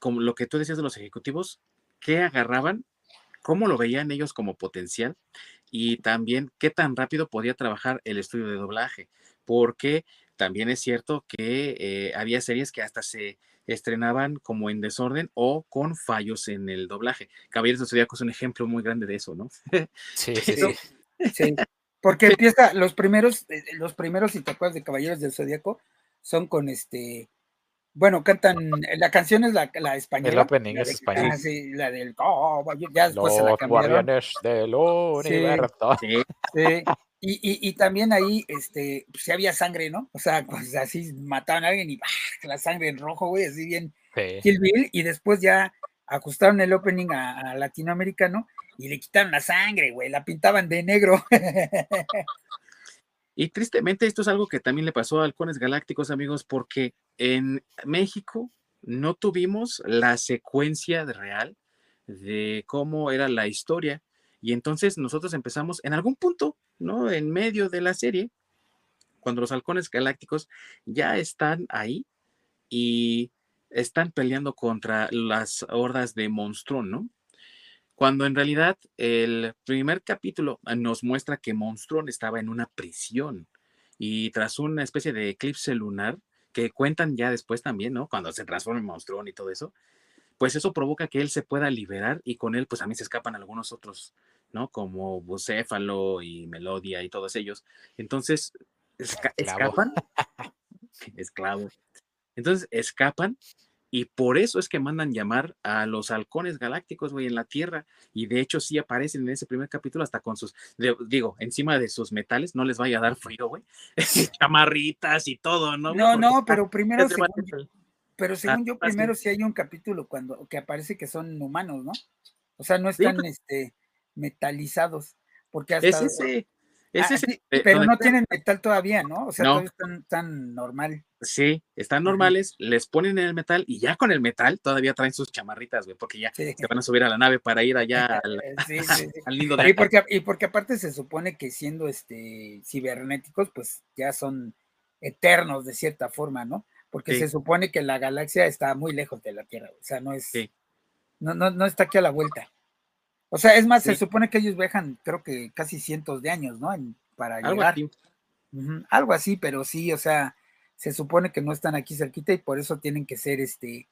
como lo que tú decías de los ejecutivos, qué agarraban, cómo lo veían ellos como potencial y también qué tan rápido podía trabajar el estudio de doblaje, porque también es cierto que eh, había series que hasta se estrenaban como en desorden o con fallos en el doblaje. Caballeros de Zodíaco es un ejemplo muy grande de eso, ¿no? Sí, sí, sí. sí. Porque empieza, los primeros, eh, los primeros, si te acuerdas de Caballeros del Zodíaco, son con este, bueno, cantan, la canción es la, la española. El opening es español. Ah, sí, la del oh, ya después se la cambiaron. del universo. Sí, sí. Y, y, y, también ahí, este, pues sí había sangre, ¿no? O sea, pues así mataban a alguien y ¡bah! la sangre en rojo, güey, así bien sí. Kill Bill, y después ya ajustaron el opening a, a, latinoamericano y le quitaron la sangre, güey, la pintaban de negro. Y tristemente esto es algo que también le pasó a Halcones Galácticos, amigos, porque en México no tuvimos la secuencia real de cómo era la historia. Y entonces nosotros empezamos en algún punto, ¿no? En medio de la serie, cuando los halcones galácticos ya están ahí y están peleando contra las hordas de Monstrón, ¿no? Cuando en realidad el primer capítulo ah, nos muestra que Monstrón estaba en una prisión y tras una especie de eclipse lunar que cuentan ya después también, ¿no? Cuando se transforma en Monstrón y todo eso, pues eso provoca que él se pueda liberar y con él pues a mí se escapan algunos otros, ¿no? Como Bucéfalo y Melodia y todos ellos. Entonces, esca escapan, esclavo. Entonces escapan Y por eso es que mandan llamar a los halcones galácticos, güey, en la Tierra. Y de hecho sí aparecen en ese primer capítulo hasta con sus, digo, encima de sus metales, no les vaya a dar frío, güey. Chamarritas y todo, ¿no? No, no, pero primero, según yo, pero según yo, primero sí hay un capítulo cuando que aparece que son humanos, ¿no? O sea, no están pues este, metalizados. Porque hasta. Es ese. Ah, pero no tienen metal todavía, ¿no? O sea, todavía están tan normal. Sí, están normales, les ponen el metal y ya con el metal todavía traen sus chamarritas, güey, porque ya se van a subir a la nave para ir allá al, sí, y, porque, y porque aparte se supone que siendo este cibernéticos, pues ya son eternos de cierta forma, ¿no? Porque se supone que la galaxia está muy lejos de la Tierra, o sea, no es, no, no, no está aquí a la vuelta. O sea, es más, se supone que ellos viajan, creo que casi cientos de años, ¿no? para Algo llegar. Así. Algo así, pero sí, o sea, se supone que no están aquí cerquita y por eso tienen que ser este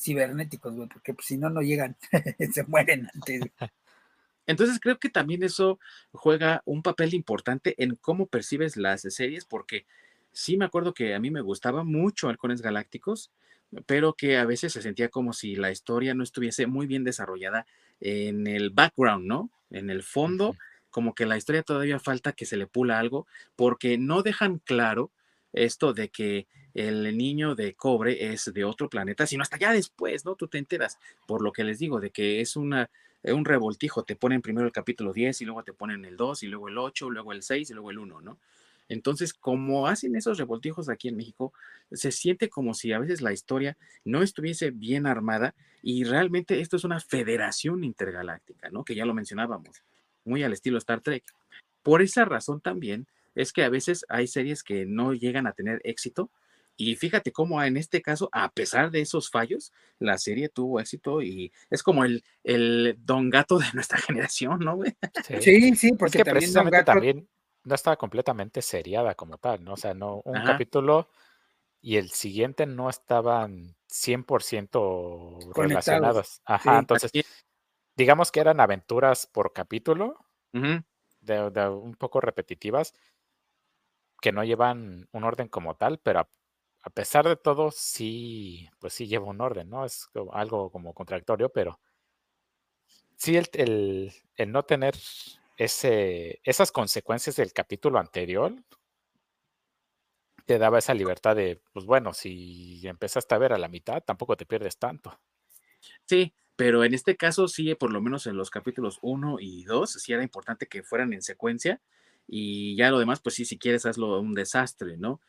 cibernéticos, güey, porque pues, si no, no llegan, se mueren antes. Entonces creo que también eso juega un papel importante en cómo percibes las series, porque sí me acuerdo que a mí me gustaba mucho Halcones Galácticos, pero que a veces se sentía como si la historia no estuviese muy bien desarrollada en el background, ¿no? En el fondo, como que la historia todavía falta que se le pula algo, porque no dejan claro esto de que el niño de cobre es de otro planeta, sino hasta ya después, ¿no? Tú te enteras, por lo que les digo, de que es una, un revoltijo, te ponen primero el capítulo 10 y luego te ponen el 2 y luego el 8, luego el 6 y luego el 1, ¿no? Entonces, como hacen esos revoltijos aquí en México, se siente como si a veces la historia no estuviese bien armada y realmente esto es una federación intergaláctica, ¿no? Que ya lo mencionábamos, muy al estilo Star Trek. Por esa razón también es que a veces hay series que no llegan a tener éxito y fíjate cómo en este caso, a pesar de esos fallos, la serie tuvo éxito y es como el, el don gato de nuestra generación, ¿no? Sí, sí, porque precisamente también no estaba completamente seriada como tal, ¿no? O sea, no, un capítulo y el siguiente no estaban 100% relacionados. Ajá, entonces, digamos que eran aventuras por capítulo, de, un poco repetitivas, que no llevan un orden como tal, pero a, pesar de todo, sí, pues sí lleva un orden, ¿no? Es algo como contradictorio, pero sí el, el no tener ese, esas consecuencias del capítulo anterior te daba esa libertad de, pues bueno, si empezaste a ver a la mitad, tampoco te pierdes tanto. Sí, pero en este caso sí, por lo menos en los capítulos 1 y 2, sí era importante que fueran en secuencia y ya lo demás, pues sí, si quieres hazlo un desastre, ¿no?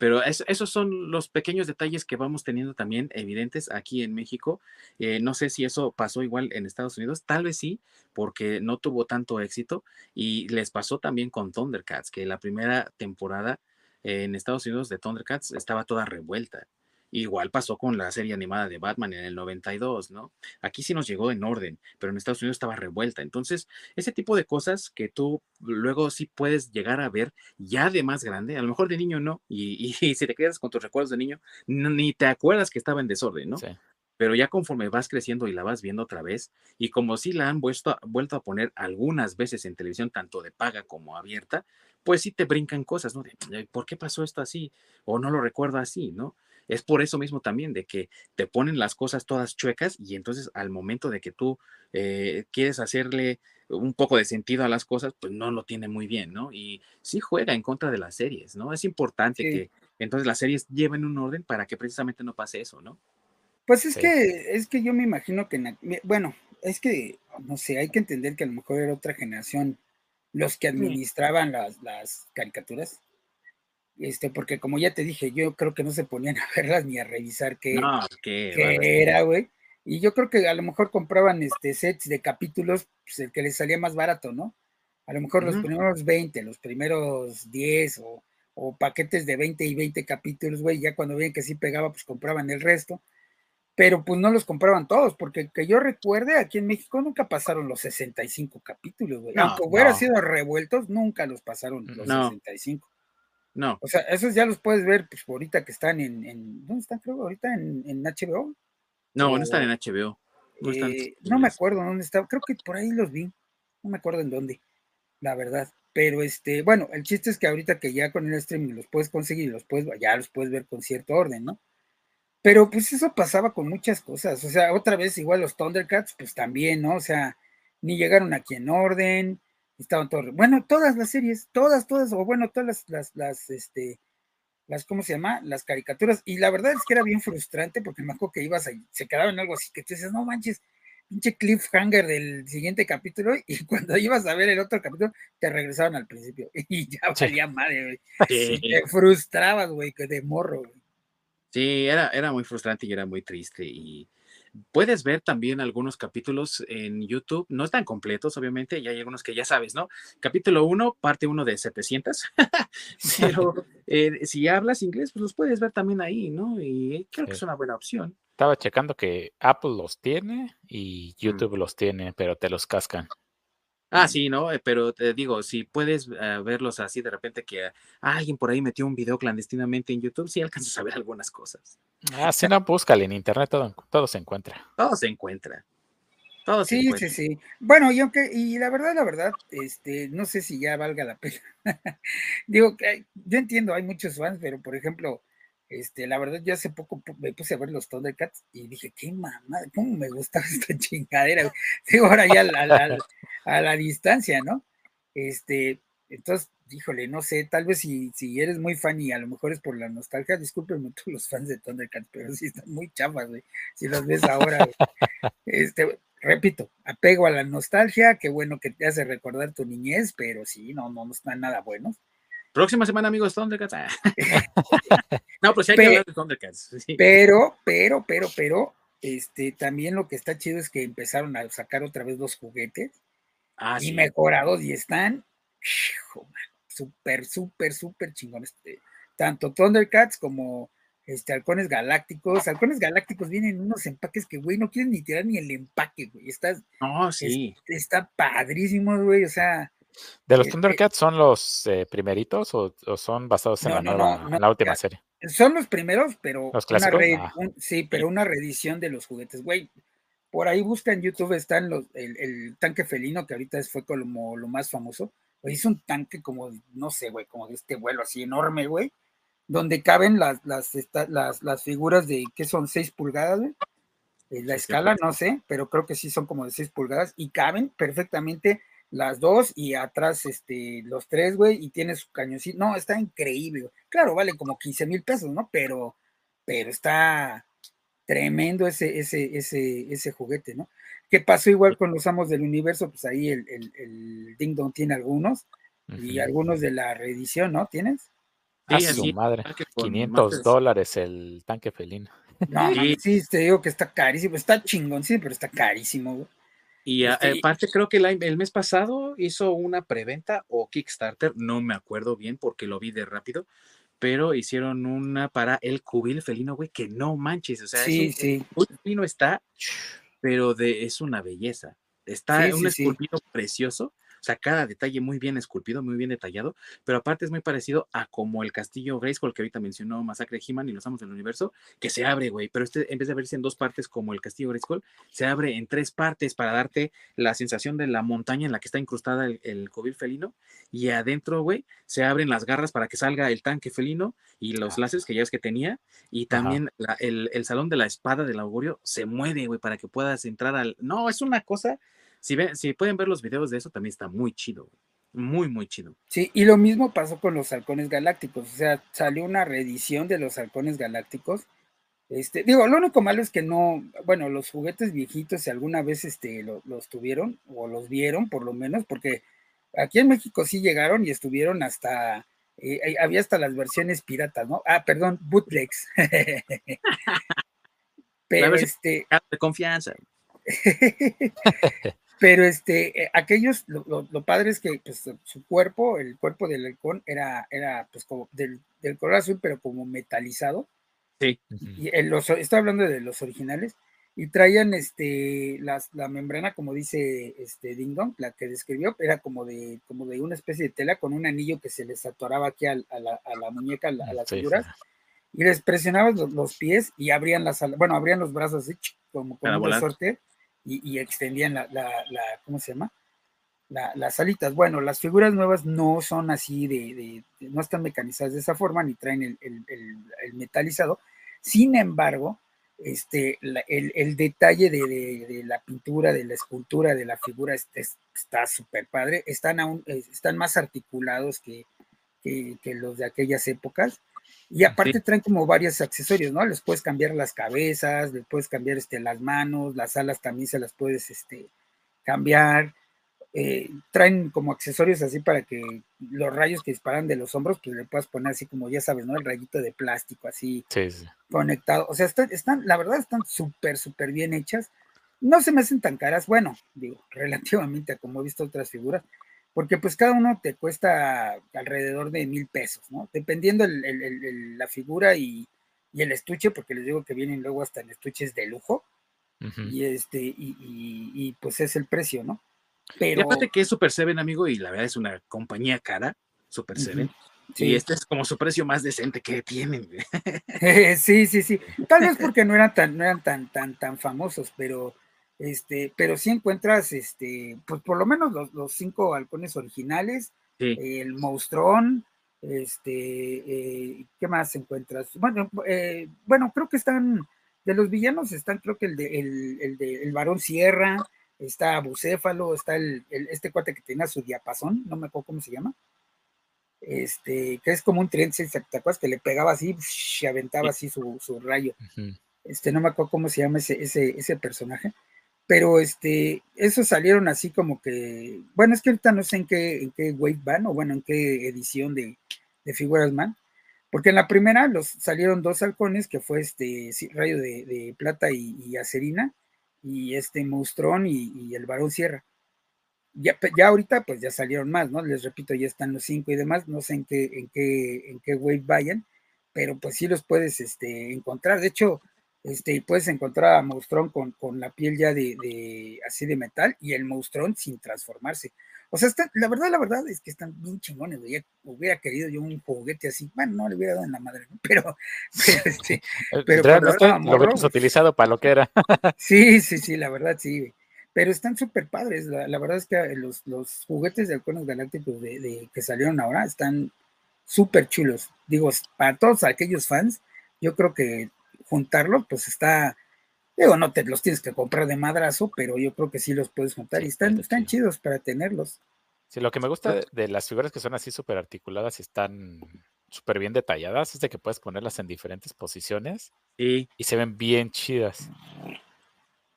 Pero esos son los pequeños detalles que vamos teniendo también evidentes aquí en México. Eh, no sé si eso pasó igual en Estados Unidos, tal vez sí, porque no tuvo tanto éxito. Y les pasó también con Thundercats, que la primera temporada en Estados Unidos de Thundercats estaba toda revuelta. Igual pasó con la serie animada de Batman en el 92, ¿no? Aquí sí nos llegó en orden, pero en Estados Unidos estaba revuelta. Entonces, ese tipo de cosas que tú luego sí puedes llegar a ver ya de más grande, a lo mejor de niño no, y, si te quedas con tus recuerdos de niño, ni te acuerdas que estaba en desorden, ¿no? Sí. Pero ya conforme vas creciendo y la vas viendo otra vez, y como sí la han vuelto, vuelto a poner algunas veces en televisión, tanto de paga como abierta, pues sí te brincan cosas, ¿no? De, ¿por qué pasó esto así? O no lo recuerdo así, ¿no? Es por eso mismo también de que te ponen las cosas todas chuecas y entonces al momento de que tú eh, quieres hacerle un poco de sentido a las cosas, pues no lo tiene muy bien, ¿no? Y sí juega en contra de las series, ¿no? Es importante que entonces las series lleven un orden para que precisamente no pase eso, ¿no? Pues es que, es que yo me imagino que, bueno, es que, no sé, hay que entender que a lo mejor era otra generación los que administraban las, las caricaturas este, porque como ya te dije, yo creo que no se ponían a verlas ni a revisar qué, era, güey. Y yo creo que a lo mejor compraban este sets de capítulos, pues el que les salía más barato, ¿no? A lo mejor los primeros 20, los primeros 10 o, o, paquetes de 20 y 20 capítulos, güey, ya cuando veían que sí pegaba, pues compraban el resto. Pero pues no los compraban todos, porque que yo recuerde, aquí en México nunca pasaron los 65 capítulos, güey. Aunque hubieran sido revueltos, nunca los pasaron los 65. No. O sea, esos ya los puedes ver, pues ahorita que están en, en ¿dónde están? Creo ahorita en, en HBO. No, no están en HBO. No, eh, no me acuerdo dónde estaba, creo que por ahí los vi, no me acuerdo en dónde, la verdad. Pero este, bueno, el chiste es que ahorita que ya con el streaming los puedes conseguir, los puedes, ya los puedes ver con cierto orden, ¿no? Pero pues eso pasaba con muchas cosas. O sea, otra vez igual los Thundercats, pues también, ¿no? O sea, ni llegaron aquí en orden, estaban todos, bueno, todas las series, todas, todas, o bueno, todas las, las, las, este, las, ¿cómo se llama? Las caricaturas. Y la verdad es que era bien frustrante porque me acuerdo que ibas ahí, se quedaba en algo así que tú dices, no manches, pinche cliffhanger del siguiente capítulo y cuando ibas a ver el otro capítulo te regresaban al principio y ya valía madre, güey. Te frustrabas, güey, que de morro, güey. Sí, era, era muy frustrante y era muy triste y puedes ver también algunos capítulos en YouTube, no están completos, obviamente, y hay algunos que ya sabes, ¿no? Capítulo 1, parte 1 de 700, pero eh, si hablas inglés, pues los puedes ver también ahí, ¿no? Y creo que es una buena opción. Estaba checando que Apple los tiene y mm. YouTube los tiene, pero te los cascan. Ah, sí, ¿no? Eh, pero te digo, si puedes eh, verlos así de repente que alguien por ahí metió un video clandestinamente en YouTube, sí alcanzas a ver algunas cosas. Ah, si no, búscale en internet, todo, todo se encuentra. Todo se encuentra. Todo se sí, sí, sí. Bueno, y aunque, y la verdad, la verdad, este, no sé si ya valga la pena. digo, que yo entiendo, hay muchos fans, pero por ejemplo, este, la verdad, yo hace poco me puse a ver los Thundercats y dije, qué mamá, cómo me gusta esta chingadera. Digo, ahora ya a la, distancia, ¿no? Este, entonces, híjole, no sé, tal vez si, si eres muy fan y a lo mejor es por la nostalgia, discúlpenme todos los fans de Thundercats, pero sí están muy chafas, güey, si los ves ahora. Este, repito, apego a la nostalgia, qué bueno que te hace recordar tu niñez, pero sí, no, no, no están nada buenos. Próxima semana, amigos, Thundercats. No, pues hay que hablar de Thundercats. Pero, pero, pero, pero, este, también lo que está chido es que empezaron a sacar otra vez los juguetes ah, y mejorados y están súper, súper, súper chingones. Este, tanto Thundercats como este, halcones galácticos. Halcones galácticos vienen en unos empaques que, güey, no quieren ni tirar ni el empaque, güey. Está, no, sí. está padrísimo, güey. O sea, ¿De los eh, eh, Thundercats son los eh, primeritos o, son basados en, la, última serie? Son los primeros, pero una ah. sí, pero una reedición de los juguetes, güey. Por ahí busca en YouTube, están los, el, tanque felino, que ahorita fue como lo más famoso. es un tanque como, no sé, güey, como de este vuelo así enorme, güey, donde caben las, las, las, las figuras de, ¿qué son? 6 pulgadas, güey. La escala, no sé, pero creo que sí son como de 6 pulgadas y caben perfectamente las dos y atrás este, los tres, güey, y tiene su cañoncito. No, está increíble. Claro, vale como 15 mil pesos, ¿no? Pero, pero está tremendo ese, ese, ese, ese juguete, ¿no? ¿Qué pasó igual con los amos del universo? Pues ahí el, el, Ding Dong tiene algunos y algunos de la reedición, ¿no? ¿Tienes? Sí, a su madre. 500 dólares el tanque felino. No, sí. te digo que está carísimo, está chingón, sí, pero está carísimo, güey. Y este, aparte creo que el, mes pasado hizo una preventa o Kickstarter, no me acuerdo bien porque lo vi de rápido, pero hicieron una para el cubil felino, güey, que no manches, o sea, sí, sí. el felino está, pero de, es una belleza. Está un esculpido precioso o sea, cada detalle muy bien esculpido, muy bien detallado, pero aparte es muy parecido a como el castillo Grayskull que ahorita mencionó Masacre de He-Man y los amos del universo, que se abre, güey, pero este en vez de abrirse en dos partes como el castillo Grayskull, se abre en tres partes para darte la sensación de la montaña en la que está incrustada el, el felino y adentro, güey, se abren las garras para que salga el tanque felino y los ah. láseres que ya es que tenía y también el, el salón de la espada del augurio se mueve, güey, para que puedas entrar al... No, es una cosa si, si pueden ver los videos de eso, también está muy chido, muy, muy chido. Sí, y lo mismo pasó con los halcones galácticos, o sea, salió una reedición de los halcones galácticos. Este, digo, lo único malo es que no, bueno, los juguetes viejitos, si alguna vez este, los tuvieron o los vieron, por lo menos, porque aquí en México sí llegaron y estuvieron hasta, eh, había hasta las versiones piratas, ¿no? Ah, perdón, bootlegs. Pero este. De confianza. Pero este, eh, aquellos, lo, padre es que pues, su cuerpo, el cuerpo del halcón, era, era pues como del, color azul, pero como metalizado. Sí. Y los, estoy hablando de los originales. Y traían este, las, la membrana, como dice este Ding Dong, la que describió, era como de, como de una especie de tela con un anillo que se les atoraba aquí a, la, muñeca, a, las figuras. Y les presionabas los, pies y abrían las, bueno, abrían los brazos así, como con un resorte y, extendían la, la, ¿cómo se llama? las alitas. Bueno, las figuras nuevas no son así de, no están mecanizadas de esa forma, ni traen el, metalizado, Sin embargo, este, el, detalle de, la pintura, de la escultura, de la figura está súper padre. Están, aún, están más articulados que, los de aquellas épocas. Y aparte traen como varios accesorios, ¿no? Les puedes cambiar las cabezas, les puedes cambiar este, las manos, las alas también se las puedes este, cambiar. Eh, traen como accesorios así para que los rayos que disparan de los hombros, pues le puedas poner así como ya sabes, ¿no? El rayito de plástico así conectado. O sea, están, la verdad están súper, súper bien hechas. No se me hacen tan caras, bueno, digo, relativamente a como he visto otras figuras, porque pues cada uno te cuesta alrededor de mil pesos, ¿no? Dependiendo la figura y, el estuche, porque les digo que vienen luego hasta en estuches de lujo. Y este, y pues es el precio, ¿no? Pero... Y aparte que es Super Seven, amigo, y la verdad es una compañía cara, Super Seven. Y este es como su precio más decente que tienen. sí, sí, sí. Tal vez porque no eran tan, no eran tan, tan, tan famosos, pero este, pero sí encuentras, este, pues por lo menos los, cinco halcones originales, el monstrón, este, eh, ¿qué más encuentras? Bueno, eh, bueno, creo que están, de los villanos están, creo que el de el, el de el varón Sierra, está Bucéfalo, está el, este cuate que tenía su diapasón, no me acuerdo cómo se llama, este, que es como un tren, ¿te acuerdas? Que le pegaba así y aventaba así su, rayo. Este, no me acuerdo cómo se llama ese, ese, ese personaje, pero este, esos salieron así como que, bueno, es que ahorita no sé en qué, en qué wave van, o bueno, en qué edición de, de Figuras Man, porque en la primera los salieron dos halcones, que fue este rayo de, plata y, y acerina, y este Monstrón y, el Barón Sierra. Ya, ya ahorita pues ya salieron más, ¿no? Les repito, ya están los cinco y demás, no sé en qué, en qué, en qué wave vayan, pero pues sí los puedes este, encontrar. De hecho, este, puedes encontrar a Monstrón con, con la piel ya de, de, así de metal y el Monstrón sin transformarse. O sea, la verdad, la verdad es que están bien chingones, güey. Hubiera querido yo un juguete así. Bueno, no le hubiera dado en la madre, ¿no? Pero, pero, este, pero lo hemos utilizado para lo que era. sí, sí, sí, la verdad, sí, Pero están súper padres. La, verdad es que los, los juguetes de halcones galácticos de, de, que salieron ahora están súper chulos. Digo, para todos aquellos fans, yo creo que juntarlo, pues está, Digo, no te los tienes que comprar de madrazo, pero yo creo que sí los puedes juntar y están, están chidos para tenerlos. Sí, lo que me gusta de, las figuras que son así súper articuladas y están súper bien detalladas es de que puedes ponerlas en diferentes posiciones y se ven bien chidas.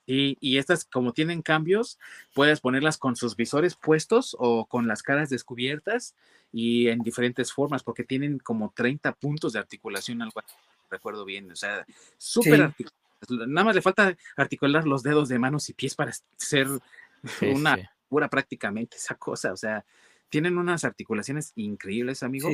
Y, y, estas, como tienen cambios, puedes ponerlas con sus visores puestos o con las caras descubiertas y en diferentes formas, porque tienen como 30 puntos de articulación, algo recuerdo bien. O sea, súper articuladas Nada más le falta articular los dedos de manos y pies para ser una pura prácticamente esa cosa. O sea, tienen unas articulaciones increíbles, amigo.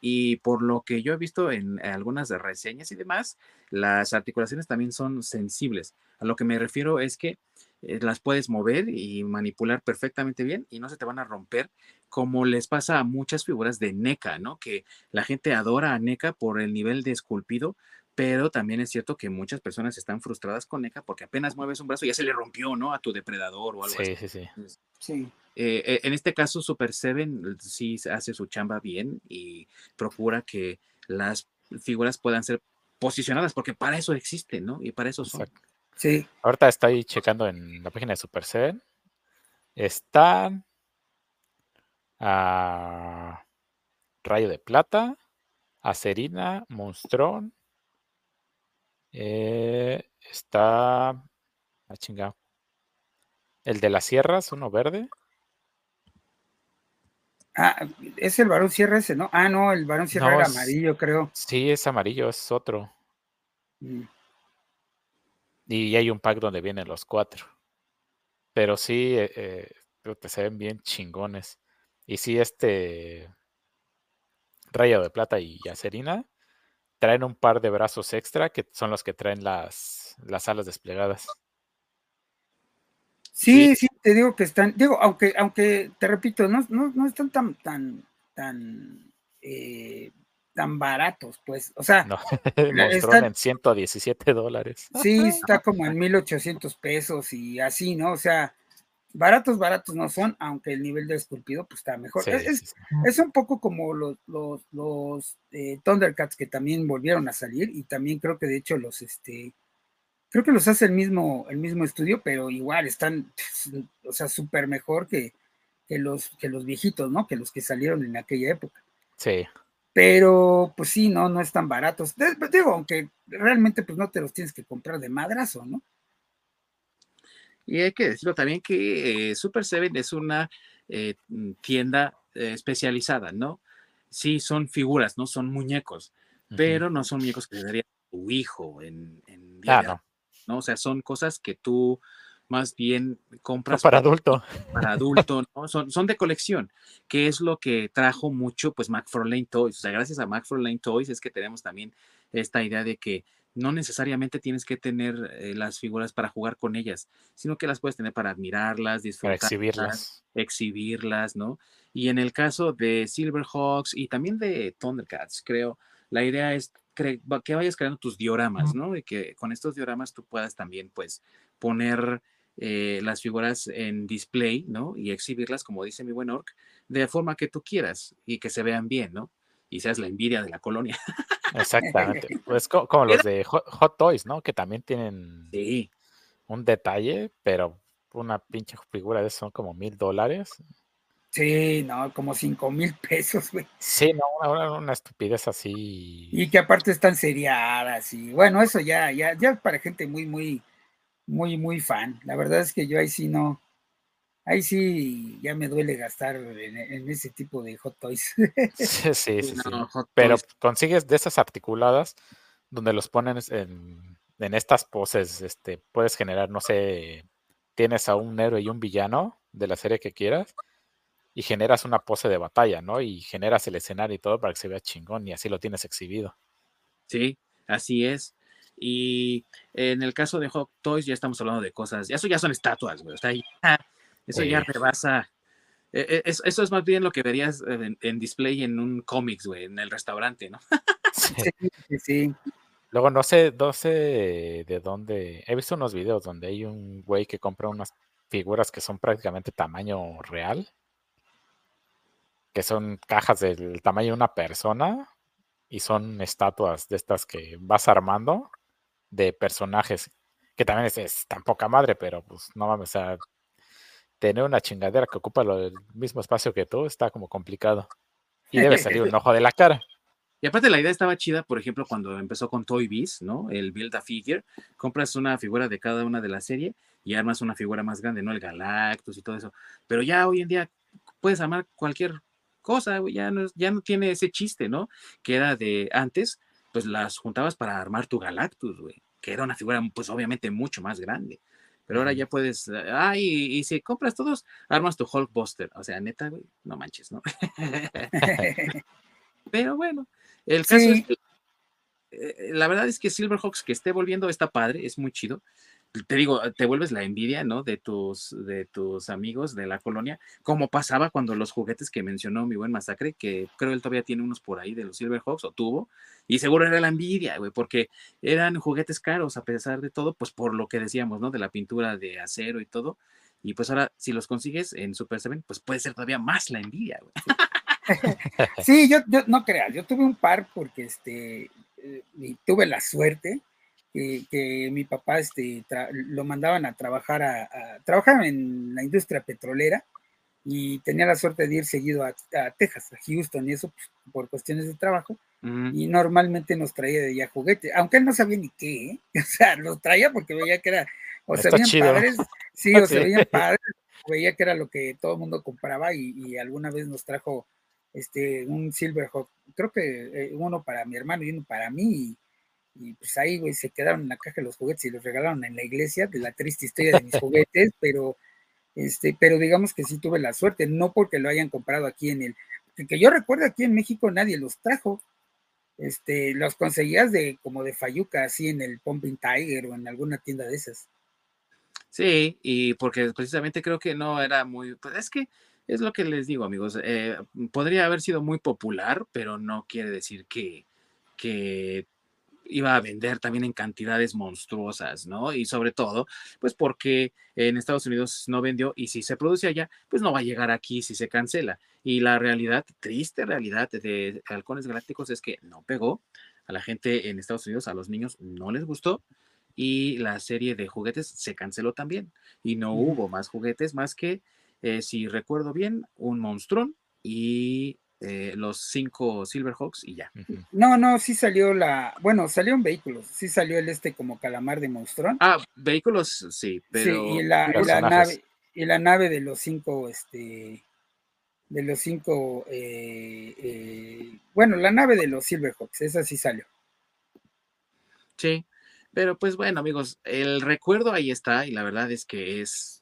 Y por lo que yo he visto en algunas reseñas y demás, las articulaciones también son sensibles. A lo que me refiero es que eh, las puedes mover y manipular perfectamente bien y no se te van a romper como les pasa a muchas figuras de NECA, ¿no? Que la gente adora a NECA por el nivel de esculpido, pero también es cierto que muchas personas están frustradas con NECA porque apenas mueves un brazo y ya se le rompió, ¿no? A tu depredador o algo así. Sí, sí, sí. Eh, eh, en este caso, Super Seven sí hace su chamba bien y procura que las figuras puedan ser posicionadas porque para eso existen, ¿no? Y para eso son. Sí. Ahorita estoy checando en la página de Super Seven. Están a Rayo de Plata, Acerina, Monstrón, eh, está. Ah, chingado. El de las sierras, uno verde. Ah, es el varón sierra ese, ¿no? Ah, no, el varón sierra era amarillo, creo. Sí, es amarillo, es otro. Mm. Y hay un pack donde vienen los cuatro. Pero sí, eh, eh te se ven bien chingones. Y sí, este Rayo de Plata y Yacerina traen un par de brazos extra que son los que traen las, las alas desplegadas. Sí, sí, te digo que están, digo, aunque, aunque te repito, no, no, están tan, tan, tan, eh, tan baratos, pues, o sea, no, están en 117 dólares. Sí, está como en 1800 pesos y así, ¿no? O sea, baratos, baratos no son, aunque el nivel de esculpido pues está mejor. es, un poco como los, los, los eh, Thundercats que también volvieron a salir y también creo que de hecho los, este, creo que los hace el mismo, el mismo estudio, pero igual están, o sea, súper mejor que, que, los, que los viejitos, ¿no? Que los que salieron en aquella época. Sí. Pero, pues sí, no, no están baratos. Digo, aunque realmente pues no te los tienes que comprar de madrazo, ¿no? Y hay que decirlo también que eh, Super Seven es una eh, tienda eh, especializada, ¿no? Sí, son figuras, no son muñecos, pero no son muñecos que daría tu hijo en, en claro. ¿no? O sea, son cosas que tú más bien compras para adulto. Para adulto, ¿no? Son, son de colección, que es lo que trajo mucho, pues, McFarlane Toys. O sea, gracias a McFarlane Toys es que tenemos también esta idea de que no necesariamente tienes que tener eh, las figuras para jugar con ellas, sino que las puedes tener para admirarlas, disfrutarlas, exhibirlas. exhibirlas, ¿no? Y en el caso de Silverhawks y también de Thundercats, creo, la idea es que vayas creando tus dioramas, ¿no? Y que con estos dioramas tú puedas también, pues, poner eh, las figuras en display, ¿no? Y exhibirlas, como dice mi buen Orc, de forma que tú quieras y que se vean bien, ¿no? Y seas la envidia de la colonia. Exactamente. Pues como los de Hot, Toys, ¿no? Que también tienen un detalle, pero una pinche figura de eso son como mil dólares. Sí, no, como cinco mil pesos, güey. Sí, no, una, una, estupidez así. Y que aparte están seriadas y bueno, eso ya, ya, ya para gente muy, muy, muy, muy fan. La verdad es que yo ahí sí no, ahí sí ya me duele gastar en, ese tipo de hot toys. Sí, sí, sí. Pero consigues de esas articuladas donde los pones en, en, estas poses, este, puedes generar, no sé, tienes a un héroe y un villano de la serie que quieras y generas una pose de batalla, ¿no? Y generas el escenario y todo para que se vea chingón y así lo tienes exhibido. Sí, así es. Y en el caso de Hot Toys ya estamos hablando de cosas, eso ya son estatuas, güey. O sea, eso ya rebasa. E, e, eso, eso, es más bien lo que verías en, display en un cómics, güey, en el restaurante, ¿no? sí, sí. Luego no sé, no sé de dónde. He visto unos videos donde hay un güey que compra unas figuras que son prácticamente tamaño real. Que son cajas del tamaño de una persona. Y son estatuas de estas que vas armando de personajes, que también es, tan poca madre, pero pues no mames, o sea, tener una chingadera que ocupa el mismo espacio que tú está como complicado. Y debe salir un ojo de la cara. Y aparte la idea estaba chida, por ejemplo, cuando empezó con Toy Biz, ¿no? El Build a Figure, compras una figura de cada una de la serie y armas una figura más grande, ¿no? El Galactus y todo eso. Pero ya hoy en día puedes armar cualquier cosa, ya no, ya no tiene ese chiste, ¿no? Que era de antes, pues las juntabas para armar tu Galactus, güey, que era una figura, pues obviamente mucho más grande. Pero ahora ya puedes, ah, y, si compras todos, armas tu Hulkbuster. O sea, neta, güey, no manches, ¿no? Pero bueno, el caso es que, eh, la verdad es que Silverhawks que esté volviendo está padre, es muy chido te digo, te vuelves la envidia, ¿no? De tus, de tus amigos de la colonia, como pasaba cuando los juguetes que mencionó mi buen Masacre, que creo él todavía tiene unos por ahí de los Silverhawks, o tuvo, y seguro era la envidia, güey, porque eran juguetes caros a pesar de todo, pues por lo que decíamos, ¿no? De la pintura de acero y todo, y pues ahora si los consigues en Super Seven, pues puede ser todavía más la envidia, güey. sí, yo, yo no creas, yo tuve un par porque este, eh, tuve la suerte que, mi papá este, lo mandaban a trabajar a, trabajar en la industria petrolera y tenía la suerte de ir seguido a, Texas, a Houston y eso pues, por cuestiones de trabajo. Y normalmente nos traía de allá juguetes, aunque él no sabía ni qué, ¿eh? o sea, los traía porque veía que era, o se veían padres, sí, o se veían padres, veía que era lo que todo el mundo compraba y, alguna vez nos trajo este un Silverhawk, creo que eh, uno para mi hermano y uno para mí, y pues ahí, güey, se quedaron en la caja de los juguetes y los regalaron en la iglesia, de la triste historia de mis juguetes, pero, este, pero digamos que sí tuve la suerte, no porque lo hayan comprado aquí en el, que yo recuerdo aquí en México nadie los trajo, este, los conseguías de como de Fayuca, así en el Pumping Tiger o en alguna tienda de esas. Sí, y porque precisamente creo que no era muy, pues es que es lo que les digo, amigos, eh, podría haber sido muy popular, pero no quiere decir que, que iba a vender también en cantidades monstruosas, ¿no? Y sobre todo, pues porque en Estados Unidos no vendió y si se produce allá, pues no va a llegar aquí si se cancela. Y la realidad, triste realidad de Halcones Galácticos es que no pegó. A la gente en Estados Unidos, a los niños no les gustó y la serie de juguetes se canceló también y no hubo más juguetes más que, eh, si recuerdo bien, un monstruón y eh, los cinco Silverhawks y ya. No, no, sí salió la, bueno, salió en vehículos, sí salió el este como calamar de monstruón. Ah, vehículos, sí, pero... Sí, y la, nave, y la nave de los cinco, este, de los cinco, eh, eh, bueno, la nave de los Silverhawks, esa sí salió. Sí, pero pues bueno, amigos, el recuerdo ahí está y la verdad es que es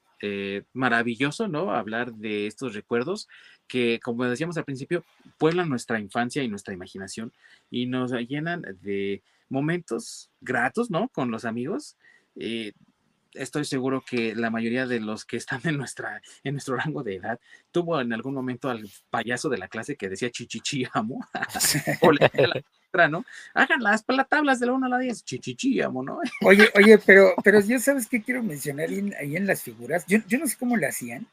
maravilloso, ¿no? Hablar de estos recuerdos que, como decíamos al principio, pueblan nuestra infancia y nuestra imaginación y nos llenan de momentos gratos, ¿no? Con los amigos. Eh, estoy seguro que la mayoría de los que están en, nuestra, en nuestro rango de edad tuvo en algún momento al payaso de la clase que decía chichichi amo. o la ¿no? Hagan las tablas de la 1 a la 10, chichichi amo, ¿no? oye, oye, pero, pero yo sabes qué quiero mencionar ahí en, las figuras. Yo, yo no sé cómo le hacían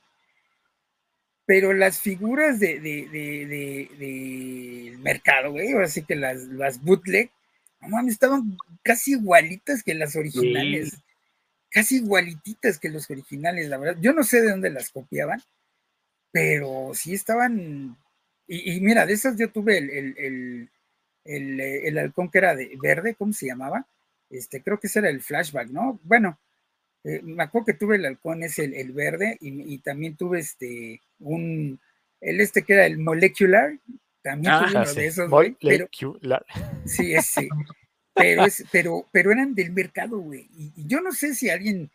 pero las figuras de, de, mercado, güey, ahora sí que las, las bootleg, no mames, estaban casi igualitas que las originales, casi igualititas que los originales, la verdad. Yo no sé de dónde las copiaban, pero sí estaban, y, mira, de esas yo tuve el, el, el, el, halcón que era de verde, ¿cómo se llamaba? Este, creo que ese era el flashback, ¿no? Bueno, eh, me acuerdo que tuve el halcón, es el, verde, y, también tuve este, un, el este que era el molecular, también tuve uno de esos, molecular. sí, sí, pero, es, pero, pero eran del mercado, güey, y, yo no sé si alguien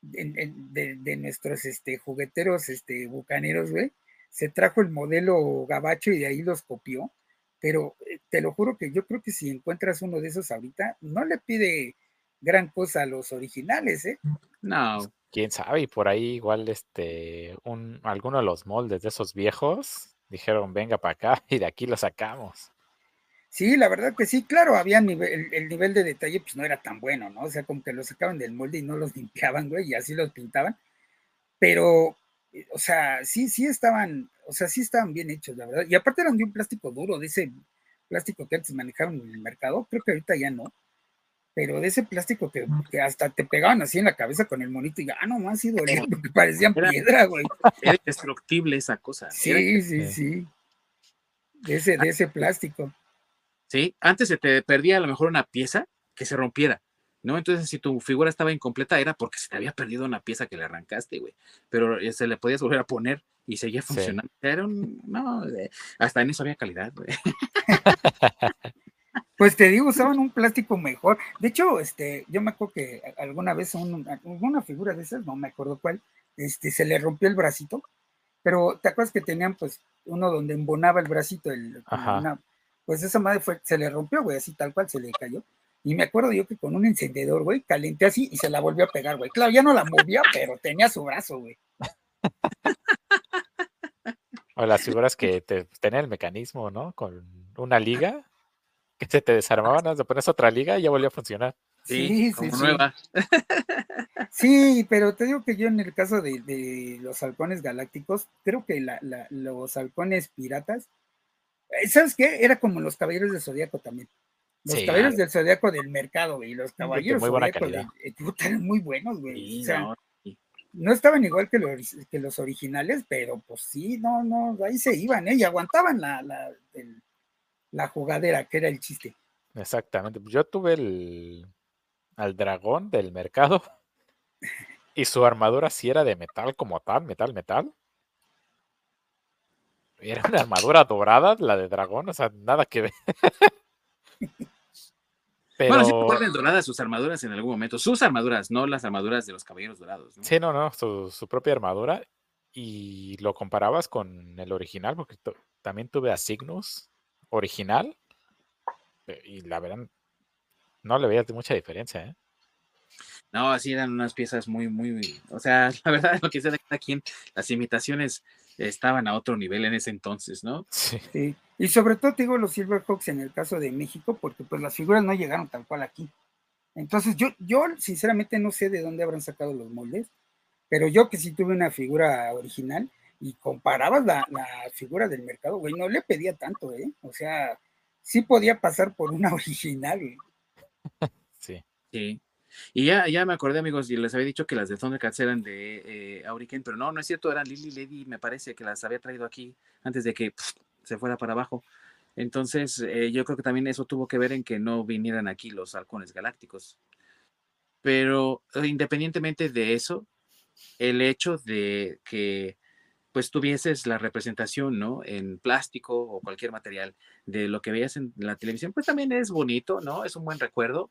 de, nuestros este, jugueteros este, bucaneros, güey, se trajo el modelo gabacho y de ahí los copió, pero eh, te lo juro que yo creo que si encuentras uno de esos ahorita, no le pide gran cosa a los originales, ¿eh? No. Quién sabe, y por ahí igual este, un, alguno de los moldes de esos viejos dijeron, venga para acá y de aquí lo sacamos. Sí, la verdad que sí, claro, había nivel, el, nivel de detalle pues no era tan bueno, ¿no? O sea, como que los sacaban del molde y no los limpiaban, güey, y así los pintaban. Pero, eh, o sea, sí, sí estaban, o sea, sí estaban bien hechos, la verdad. Y aparte eran de un plástico duro, de ese plástico que antes manejaban en el mercado, creo que ahorita ya no pero de ese plástico que, hasta te pegaban así en la cabeza con el monito y ya, ah, no más sí dolía porque parecían piedra, güey. Era indestructible esa cosa. Sí, sí, sí. De ese, de ese plástico. Sí, antes se te perdía a lo mejor una pieza que se rompiera, ¿no? Entonces, si tu figura estaba incompleta, era porque se te había perdido una pieza que le arrancaste, güey. Pero eh, se le podías volver a poner y seguía funcionando. Era un, no, hasta en eso había calidad, güey. Pues te digo, usaban un plástico mejor. De hecho, este, yo me acuerdo que alguna vez un, una figura de esas, no me acuerdo cuál, este, se le rompió el bracito, pero te acuerdas que tenían pues uno donde embonaba el bracito, el, pues esa madre fue, se le rompió, güey, así tal cual se le cayó. Y me acuerdo yo que con un encendedor, güey, calenté así y se la volvió a pegar, güey. Claro, ya no la movía, pero tenía su brazo, güey. O las figuras que te, tenían el mecanismo, ¿no? Con una liga que se te desarmaban, te pones otra liga y ya volvió a funcionar. Sí, sí, como nueva. Sí, pero te digo que yo en el caso de, los halcones galácticos, creo que los halcones piratas, eh, ¿sabes qué? Era como los caballeros del zodiaco también. Los caballeros del zodiaco del mercado, y los caballeros muy buena calidad. Eh, eran muy buenos, güey. o sea, no, estaban igual que los, que los originales, pero pues sí, no, no, ahí se iban, ¿eh? Y aguantaban la, la, la jugadera, que era el chiste. Exactamente. Pues, yo tuve el al dragón del mercado y su armadura sí era de metal como tal, metal, metal. Era una armadura dorada, la de dragón, o sea, nada que ver. Pero... Bueno, sí vuelven doradas sus armaduras en algún momento. Sus armaduras, no las armaduras de los caballeros dorados. Sí, no, no, su, su, propia armadura. Y lo comparabas con el original, porque también tuve a Cygnus, original eh, y la verdad no le veía mucha diferencia, ¿eh? No, así eran unas piezas muy, muy, o sea, la verdad, lo que sea de aquí, las imitaciones estaban a otro nivel en ese entonces, ¿no? Sí. Y sobre todo te digo los Silverhawks en el caso de México, porque pues las figuras no llegaron tal cual aquí. Entonces yo, yo sinceramente no sé de dónde habrán sacado los moldes, pero yo que sí tuve una figura original y comparabas la, la figura del mercado, güey, no le pedía tanto, ¿eh? O sea, sí podía pasar por una original, güey. Sí. Sí. Y ya, ya me acordé, amigos, y les había dicho que las de Thundercats eran de eh, Auriken, pero no, no es cierto, eran Lily Lady, me parece que las había traído aquí antes de que pff, se fuera para abajo. Entonces, eh, yo creo que también eso tuvo que ver en que no vinieran aquí los halcones galácticos. Pero eh, independientemente de eso, el hecho de que pues tuvieses la representación, ¿no? En plástico o cualquier material de lo que veías en la televisión, pues también es bonito, ¿no? Es un buen recuerdo.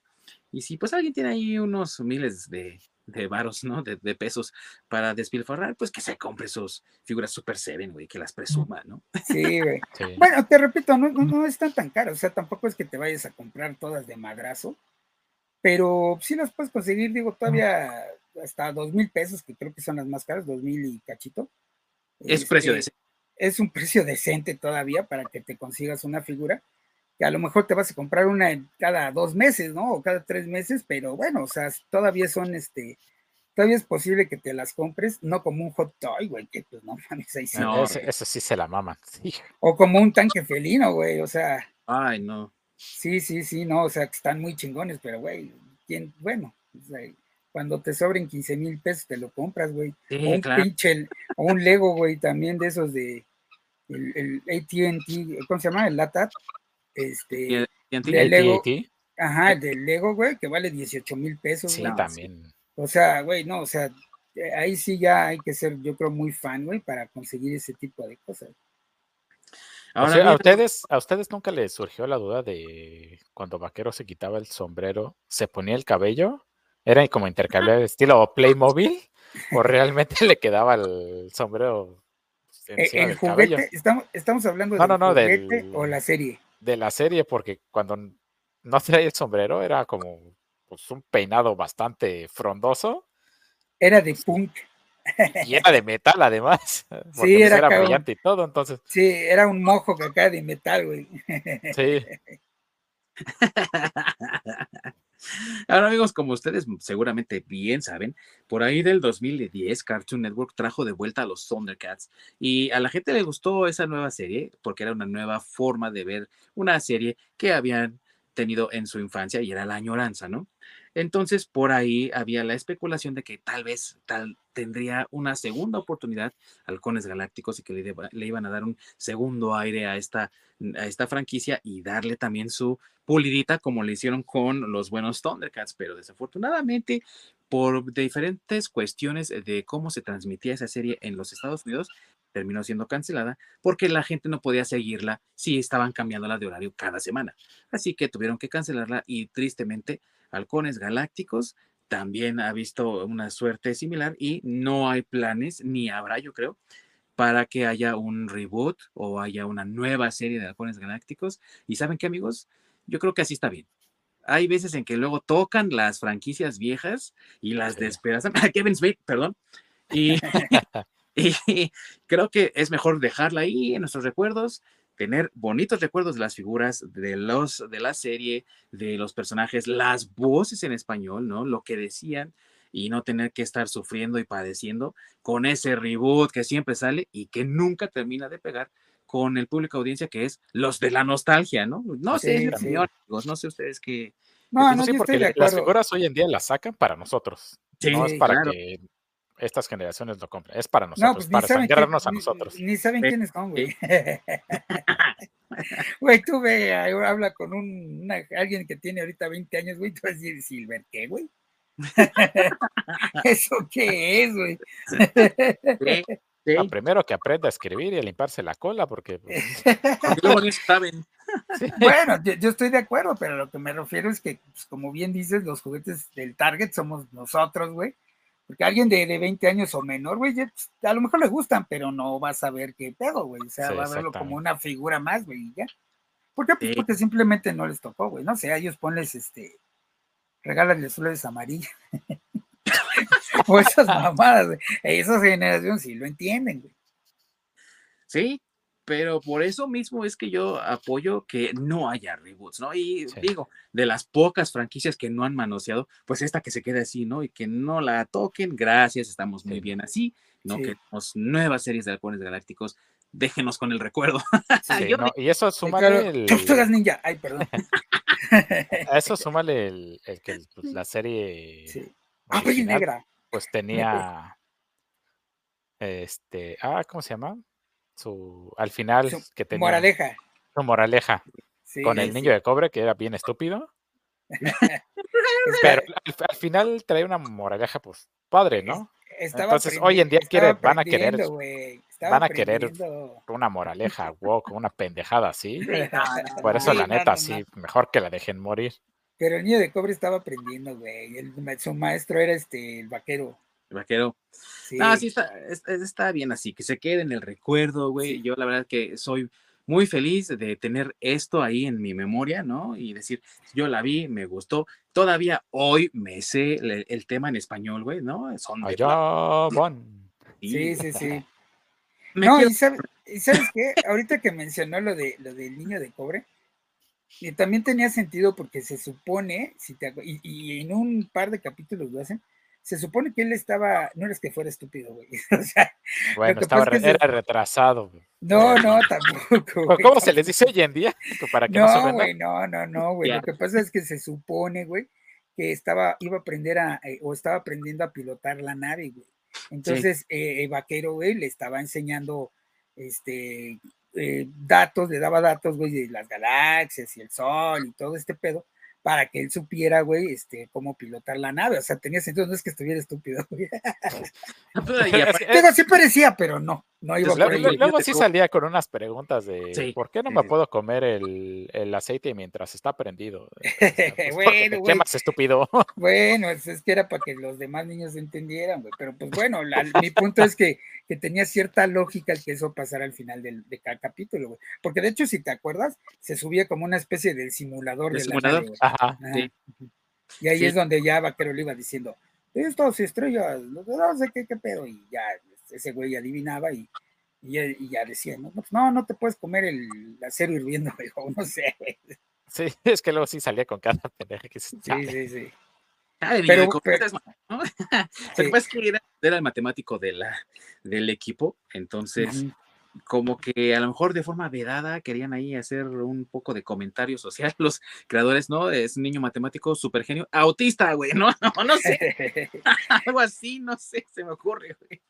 Y si pues alguien tiene ahí unos miles de, de varos, ¿no? De, de, pesos para despilfarrar, pues que se compre sus figuras Super Seven, güey, que las presuma, ¿no? Sí, güey. Sí. Bueno, te repito, no, no, no están tan caras, o sea, tampoco es que te vayas a comprar todas de madrazo, pero sí las puedes conseguir, digo, todavía hasta dos mil pesos, que creo que son las más caras, dos mil y cachito. Es este, precio decente. Es un precio decente todavía para que te consigas una figura que a lo mejor te vas a comprar una cada dos meses, ¿no? O cada tres meses, pero bueno, o sea, todavía son este, todavía es posible que te las compres, no como un hot toy, güey, que pues no mames, ahí sí. No, eso, eso, sí se la maman, sí. O como un tanque felino, güey, o sea. Ay, no. Sí, sí, sí, no, o sea, que están muy chingones, pero güey, ¿quién? Bueno, o sea, cuando te sobren 15 mil pesos te lo compras, güey. Sí, o un claro. pinche, o un Lego, güey, también de esos de el, el ATT, ¿cómo se llama? El LATAT. Este, ¿Y del Lego, ajá, el del Lego, güey, que vale 18 mil pesos. Sí, también. O sea, güey, no, o sea, ahí sí ya hay que ser, yo creo, muy fan, güey, para conseguir ese tipo de cosas. Ahora, o sea, a, ustedes, ¿A ustedes nunca les surgió la duda de cuando Vaquero se quitaba el sombrero, se ponía el cabello? ¿Era como intercambiable estilo Playmobil? ¿O realmente le quedaba el sombrero encima el del juguete, cabello? Estamos, estamos hablando no, del no, no, juguete del, o la serie. De la serie, porque cuando no traía el sombrero era como pues, un peinado bastante frondoso. Era de punk. Y era de metal, además. Sí, era, era brillante y todo, entonces. Sí, era un mojo que acá de metal, güey. Sí. Ahora, amigos, como ustedes seguramente bien saben, por ahí del 2010 Cartoon Network trajo de vuelta a los Thundercats y a la gente le gustó esa nueva serie porque era una nueva forma de ver una serie que habían tenido en su infancia y era la añoranza, ¿no? Entonces, por ahí había la especulación de que tal vez tal, tendría una segunda oportunidad Halcones Galácticos y que le, iban a dar un segundo aire a esta, a esta franquicia y darle también su pulidita como le hicieron con los buenos Thundercats, pero desafortunadamente por diferentes cuestiones de cómo se transmitía esa serie en los Estados Unidos, terminó siendo cancelada porque la gente no podía seguirla si estaban cambiándola de horario cada semana. Así que tuvieron que cancelarla y tristemente Halcones Galácticos también ha visto una suerte similar y no hay planes, ni habrá, yo creo, para que haya un reboot o haya una nueva serie de Halcones Galácticos. Y saben qué, amigos, yo creo que así está bien. Hay veces en que luego tocan las franquicias viejas y las sí. despedazan. Kevin Smith, perdón. Y, y creo que es mejor dejarla ahí en nuestros recuerdos tener bonitos recuerdos de las figuras, de los de la serie, de los personajes, las voces en español, ¿no? Lo que decían y no tener que estar sufriendo y padeciendo con ese reboot que siempre sale y que nunca termina de pegar con el público audiencia que es los de la nostalgia, ¿no? No Sí, sé, sí. amigos, no sé ustedes qué. No, No, no, yo porque estoy de las figuras hoy en día las sacan para nosotros. Sí, no es para claro. que estas generaciones lo compren, es para No, nosotros, pues ni para sangrarnos a nosotros. ni, ni saben Sí, quiénes son, güey. Güey, tú ve, ahí habla con un, una- alguien que tiene ahorita 20 años, güey, tú vas a decir, Silver, ¿qué, güey? ¿Eso qué es, güey? Sí, sí, primero que aprenda a escribir y a limparse la cola, porque pues, porque luego ni saben. sí, Bueno, yo, yo estoy de acuerdo, pero lo que me refiero es que, pues, como bien dices, los juguetes del Target somos nosotros, güey. Porque alguien de, de 20 años o menor, güey, pues, a lo mejor le gustan, pero no va a saber qué pedo, güey. O sea, Sí, va a verlo como una figura más, güey, ya. ¿Por qué? Pues Sí. porque simplemente no les tocó, güey. No sé, a ellos ponles, este, regálales flores amarillas. o esas mamadas, güey. Esa generación sí lo entienden, güey. Sí, pero por eso mismo es que yo apoyo que no haya reboots, ¿no? Y digo, de las pocas franquicias que no han manoseado, pues esta que se quede así, ¿no? Y que no la toquen, gracias, estamos muy bien así, ¿no? Que tenemos nuevas series de halcones galácticos, déjenos con el recuerdo. y eso súmale el... Tortugas Ninja, ay, perdón. a eso súmale el, que pues, la serie... Ah, negra. Pues tenía... Este, ah, ¿cómo se llama? Su al final que tenía moraleja. Su moraleja. con el niño de cobre que era bien estúpido. Pero al, final trae una moraleja, pues, padre, ¿no? Entonces, hoy en día quiere, van a querer, van a querer una moraleja, wow, una pendejada así. Por eso, la neta, sí, mejor que la dejen morir. Pero el niño de cobre estaba aprendiendo, güey. su maestro era este, el vaquero vaquero. Sí. Ah, sí, está, está, bien así, que se quede en el recuerdo, güey. Yo la verdad que soy muy feliz de tener esto ahí en mi memoria, ¿no? Y decir, yo la vi, me gustó. Todavía hoy me sé el, tema en español, güey, ¿no? Son Allá Sí, sí, sí. no, y sabes, qué? Ahorita que mencionó lo, de, lo del niño de cobre, y también tenía sentido porque se supone, si te, y, y en un par de capítulos lo hacen, se supone que él estaba, no eres que fuera estúpido, güey. O sea, bueno, estaba, era retrasado. Güey. No, no, tampoco. ¿Cómo se les dice hoy en día? Para que no, güey, no, no, no, güey. Lo que pasa es que se supone, güey, que estaba, iba a aprender a, eh, o estaba aprendiendo a pilotar la nave, güey. Entonces, eh, el vaquero, güey, le estaba enseñando, este, eh, datos, le daba datos, güey, de las galaxias y el sol y todo este pedo para que él supiera, güey, este, cómo pilotar la nave. O sea, tenía sentido, no es que estuviera estúpido, güey. Digo, sí parecía, pero no, no iba por ahí. Luego, sí salía con unas preguntas de ¿por qué no me puedo comer el, aceite mientras está prendido? Pues, bueno, güey. ¿Qué más estúpido? bueno, es, que era para que los demás niños entendieran, güey. Pero pues bueno, mi punto es que, que, tenía cierta lógica el que eso pasara al final del, de cada capítulo, güey. Porque de hecho, si te acuerdas, se subía como una especie de simulador de, simulador? la Ajá, sí. Y ahí es donde ya Vaquero le iba diciendo, estas estrellas, no sé qué, qué pedo, y ya ese güey adivinaba y, y, ya decía, no, pues, no, no te puedes comer el acero hirviendo, o no sé. Sí, es que luego sí salía con cada pendeja que se Sí, sí, sí. pero, pero, ¿no? que era, era, el matemático de la, del equipo, entonces como que a lo mejor de forma vedada querían ahí hacer un poco de comentario social los creadores, ¿no? Es un niño matemático súper genio, autista, güey, ¿no? No, no sé. Algo así, no sé, se me ocurre, güey.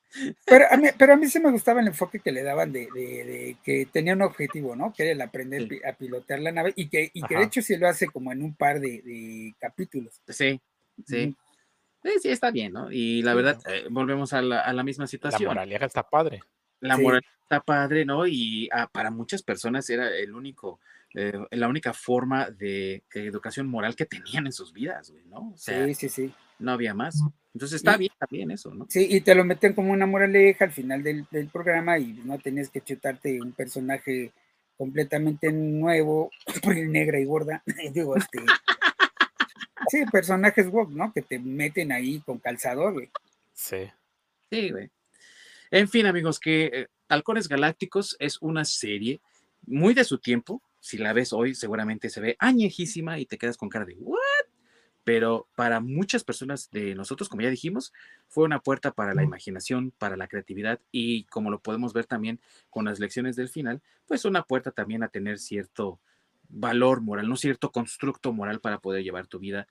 Pero a mí, pero a mí sí me gustaba el enfoque que le daban de, de, que tenía un objetivo, ¿no? Que era el aprender a pilotear la nave y que, y que de hecho sí lo hace como en un par de, capítulos. Sí, sí. Sí, está bien, ¿no? Y la verdad, eh, volvemos a la, a la misma situación. La moraleja está padre. La moral está padre, ¿no? Y ah, para muchas personas era el único, eh, la única forma de educación moral que tenían en sus vidas, güey, ¿no? sí, sí, sí. No había más. Entonces está bien también eso, ¿no? Sí, y te lo meten como una moraleja al final del, programa y no tenías que chutarte un personaje completamente nuevo, negra y gorda, digo, este... sí, personajes woke, ¿no? Que te meten ahí con calzador, güey. Sí. Sí, güey. En fin, amigos, que eh, Halcones Galácticos es una serie muy de su tiempo. Si la ves hoy, seguramente se ve añejísima y te quedas con cara de ¿what? Pero para muchas personas de nosotros, como ya dijimos, fue una puerta para la imaginación, para la creatividad y como lo podemos ver también con las lecciones del final, pues una puerta también a tener cierto valor moral, no cierto constructo moral para poder llevar tu vida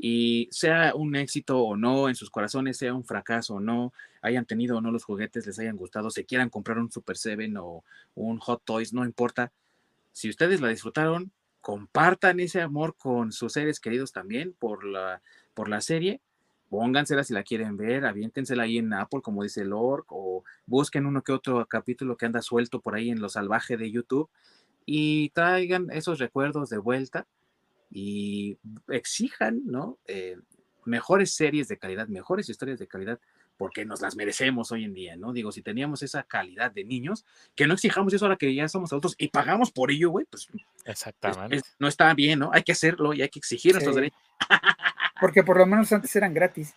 y sea un éxito o no en sus corazones, sea un fracaso o no, hayan tenido o no los juguetes, les hayan gustado, se quieran comprar un Super Seven o un Hot Toys, no importa. Si ustedes la disfrutaron, compartan ese amor con sus seres queridos también por la, por la serie. Póngansela si la quieren ver, aviéntensela ahí en Apple, como dice Lord, o busquen uno que otro capítulo que anda suelto por ahí en lo salvaje de YouTube y traigan esos recuerdos de vuelta y exijan, ¿no? Eh, mejores series de calidad, mejores historias de calidad, porque nos las merecemos hoy en día, ¿no? Digo, si teníamos esa calidad de niños, que no exijamos eso ahora que ya somos adultos y pagamos por ello, güey, pues. Exactamente. no está bien, ¿no? Hay que hacerlo y hay que exigir nuestros derechos. Porque por lo menos antes eran gratis.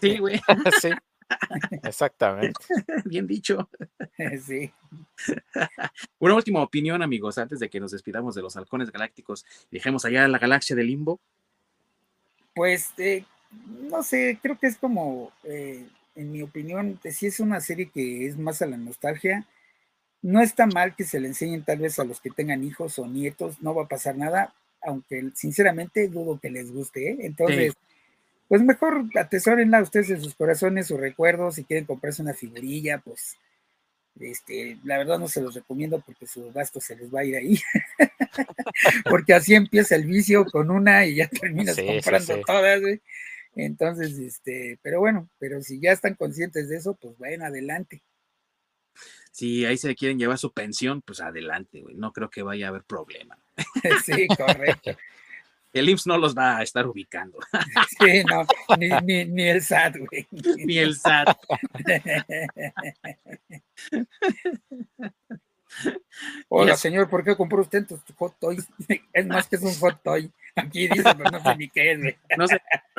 Sí, güey. sí. Exactamente. Bien dicho. Sí. Una última opinión, amigos, antes de que nos despidamos de los halcones galácticos y dejemos allá la galaxia de Limbo. Pues, eh, no sé, creo que es como, eh, en mi opinión, si es una serie que es más a la nostalgia. No está mal que se le enseñen tal vez a los que tengan hijos o nietos, no va a pasar nada, aunque sinceramente dudo que les guste. ¿eh? Entonces, pues mejor atesórenla ustedes en sus corazones, sus recuerdos, si quieren comprarse una figurilla, pues este, la verdad no se los recomiendo porque su gasto se les va a ir ahí. porque así empieza el vicio con una y ya terminas comprando todas, Entonces, este, pero bueno, pero si ya están conscientes de eso, pues vayan adelante. Si ahí se quieren llevar su pensión, pues adelante, güey. No creo que vaya a haber problema. sí, correcto. El IMSS no los va a estar ubicando. Sí, no, ni, el SAT, güey. Ni el SAT. Hola, señor, ¿por qué compró usted tus hot toys? Es más que es un hot toy. Aquí dice, pero no sé ni qué es, güey. No sé,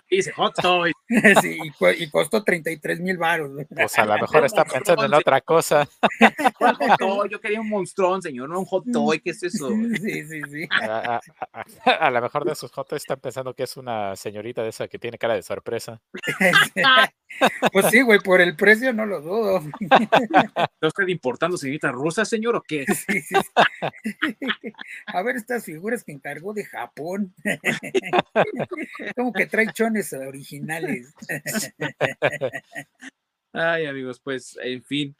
dice hot toy. Sí, y, costó 33 mil baros. Pues a lo mejor está pensando en otra cosa. hot toy? Yo quería un monstruón, señor, no un hot toy. ¿Qué es eso? Sí, sí, sí. A, lo mejor de sus hot toys están pensando que es una señorita de esa que tiene cara de sorpresa. Pues sí, güey, por el precio no lo dudo. ¿Está usted importando señorita rusa, señor, o qué? Sí, sí. A ver estas figuras que encargó de Japón. Como que trae chones originales. Ay, amigos, pues, en fin.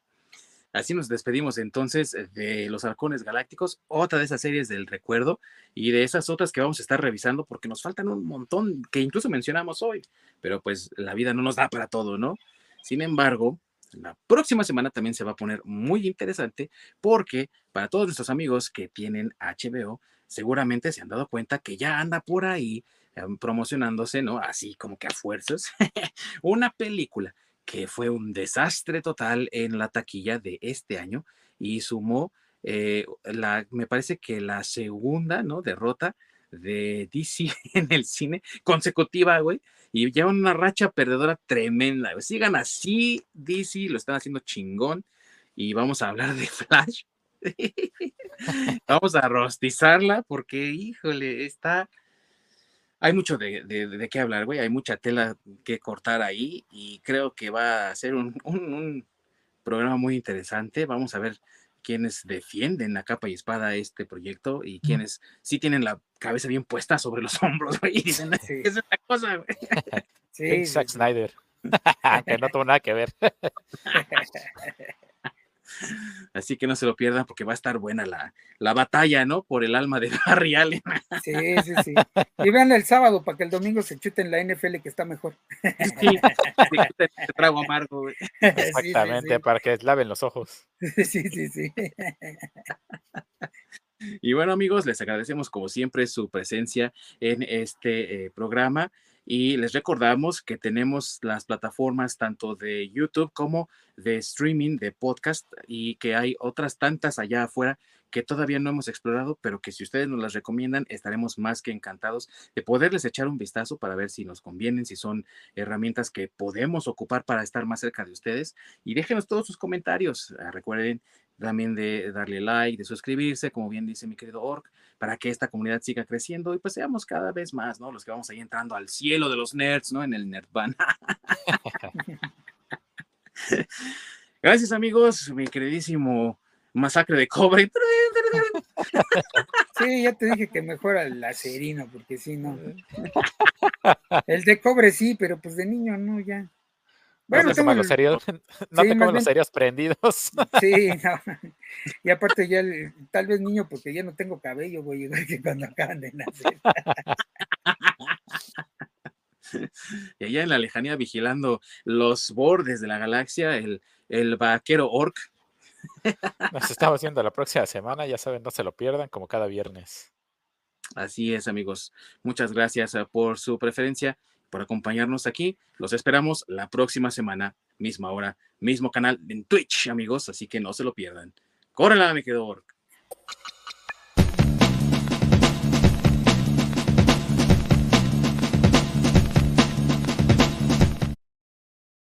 Así nos despedimos entonces de los halcones galácticos, otra de esas series del recuerdo y de esas otras que vamos a estar revisando porque nos faltan un montón que incluso mencionamos hoy, pero pues la vida no nos da para todo, ¿no? Sin embargo, la próxima semana también se va a poner muy interesante porque para todos nuestros amigos que tienen HBO, seguramente se han dado cuenta que ya anda por ahí em, promocionándose, ¿no? Así como que a fuerzas, una película que fue un desastre total en la taquilla de este año y sumó, eh, la, me parece que la segunda, ¿no? Derrota de DC en el cine consecutiva, güey, y llevan una racha perdedora tremenda. Sigan así, DC, lo están haciendo chingón, y vamos a hablar de Flash, Vamos a rostizarla porque, híjole, está... Hay mucho de, de, qué hablar, güey. Hay mucha tela que cortar ahí y creo que va a ser un, un, programa muy interesante. Vamos a ver quiénes defienden a capa y espada este proyecto y quienes sí tienen la cabeza bien puesta sobre los hombros, güey. Y dicen, es una cosa, güey. Sí, Zack Snyder. que no tuvo nada que ver. Así que no se lo pierdan porque va a estar buena la, la batalla, ¿no? Por el alma de Barry Allen. Sí, sí, sí. Y vean el sábado para que el domingo se chuten la NFL que está mejor. Sí, te, trago amargo. Exactamente, para que laven los ojos. Sí, sí, sí. Y bueno, amigos, les agradecemos como siempre su presencia en este eh, programa. Y les recordamos que tenemos las plataformas tanto de YouTube como de streaming, de podcast, y que hay otras tantas allá afuera que todavía no hemos explorado, pero que si ustedes nos las recomiendan, estaremos más que encantados de poderles echar un vistazo para ver si nos convienen, si son herramientas que podemos ocupar para estar más cerca de ustedes. Y déjenos todos sus comentarios. Ah, recuerden también de darle like, de suscribirse, como bien dice mi querido Orc, para que esta comunidad siga creciendo y pues seamos cada vez más, ¿no? Los que vamos ahí entrando al cielo de los nerds, ¿no? En el Nerdvana. Gracias amigos, mi queridísimo masacre de cobre. Sí, ya te dije que mejora el acerino, porque si no. El de cobre sí, pero pues de niño no, ya. Bueno, no los serios, no te los serios prendidos. Sí, no. Y aparte ya, tal vez niño, porque ya no tengo cabello, voy a llegar que cuando acaban de nacer. Y allá en la lejanía vigilando los bordes de la galaxia, el, el vaquero orc. Nos estamos viendo la próxima semana, ya saben, no se lo pierdan como cada viernes. Así es, amigos. Muchas gracias eh, por su preferencia por acompañarnos aquí. Los esperamos la próxima semana, misma hora, mismo canal en Twitch, amigos, así que no se lo pierdan. Córrela, me quedo.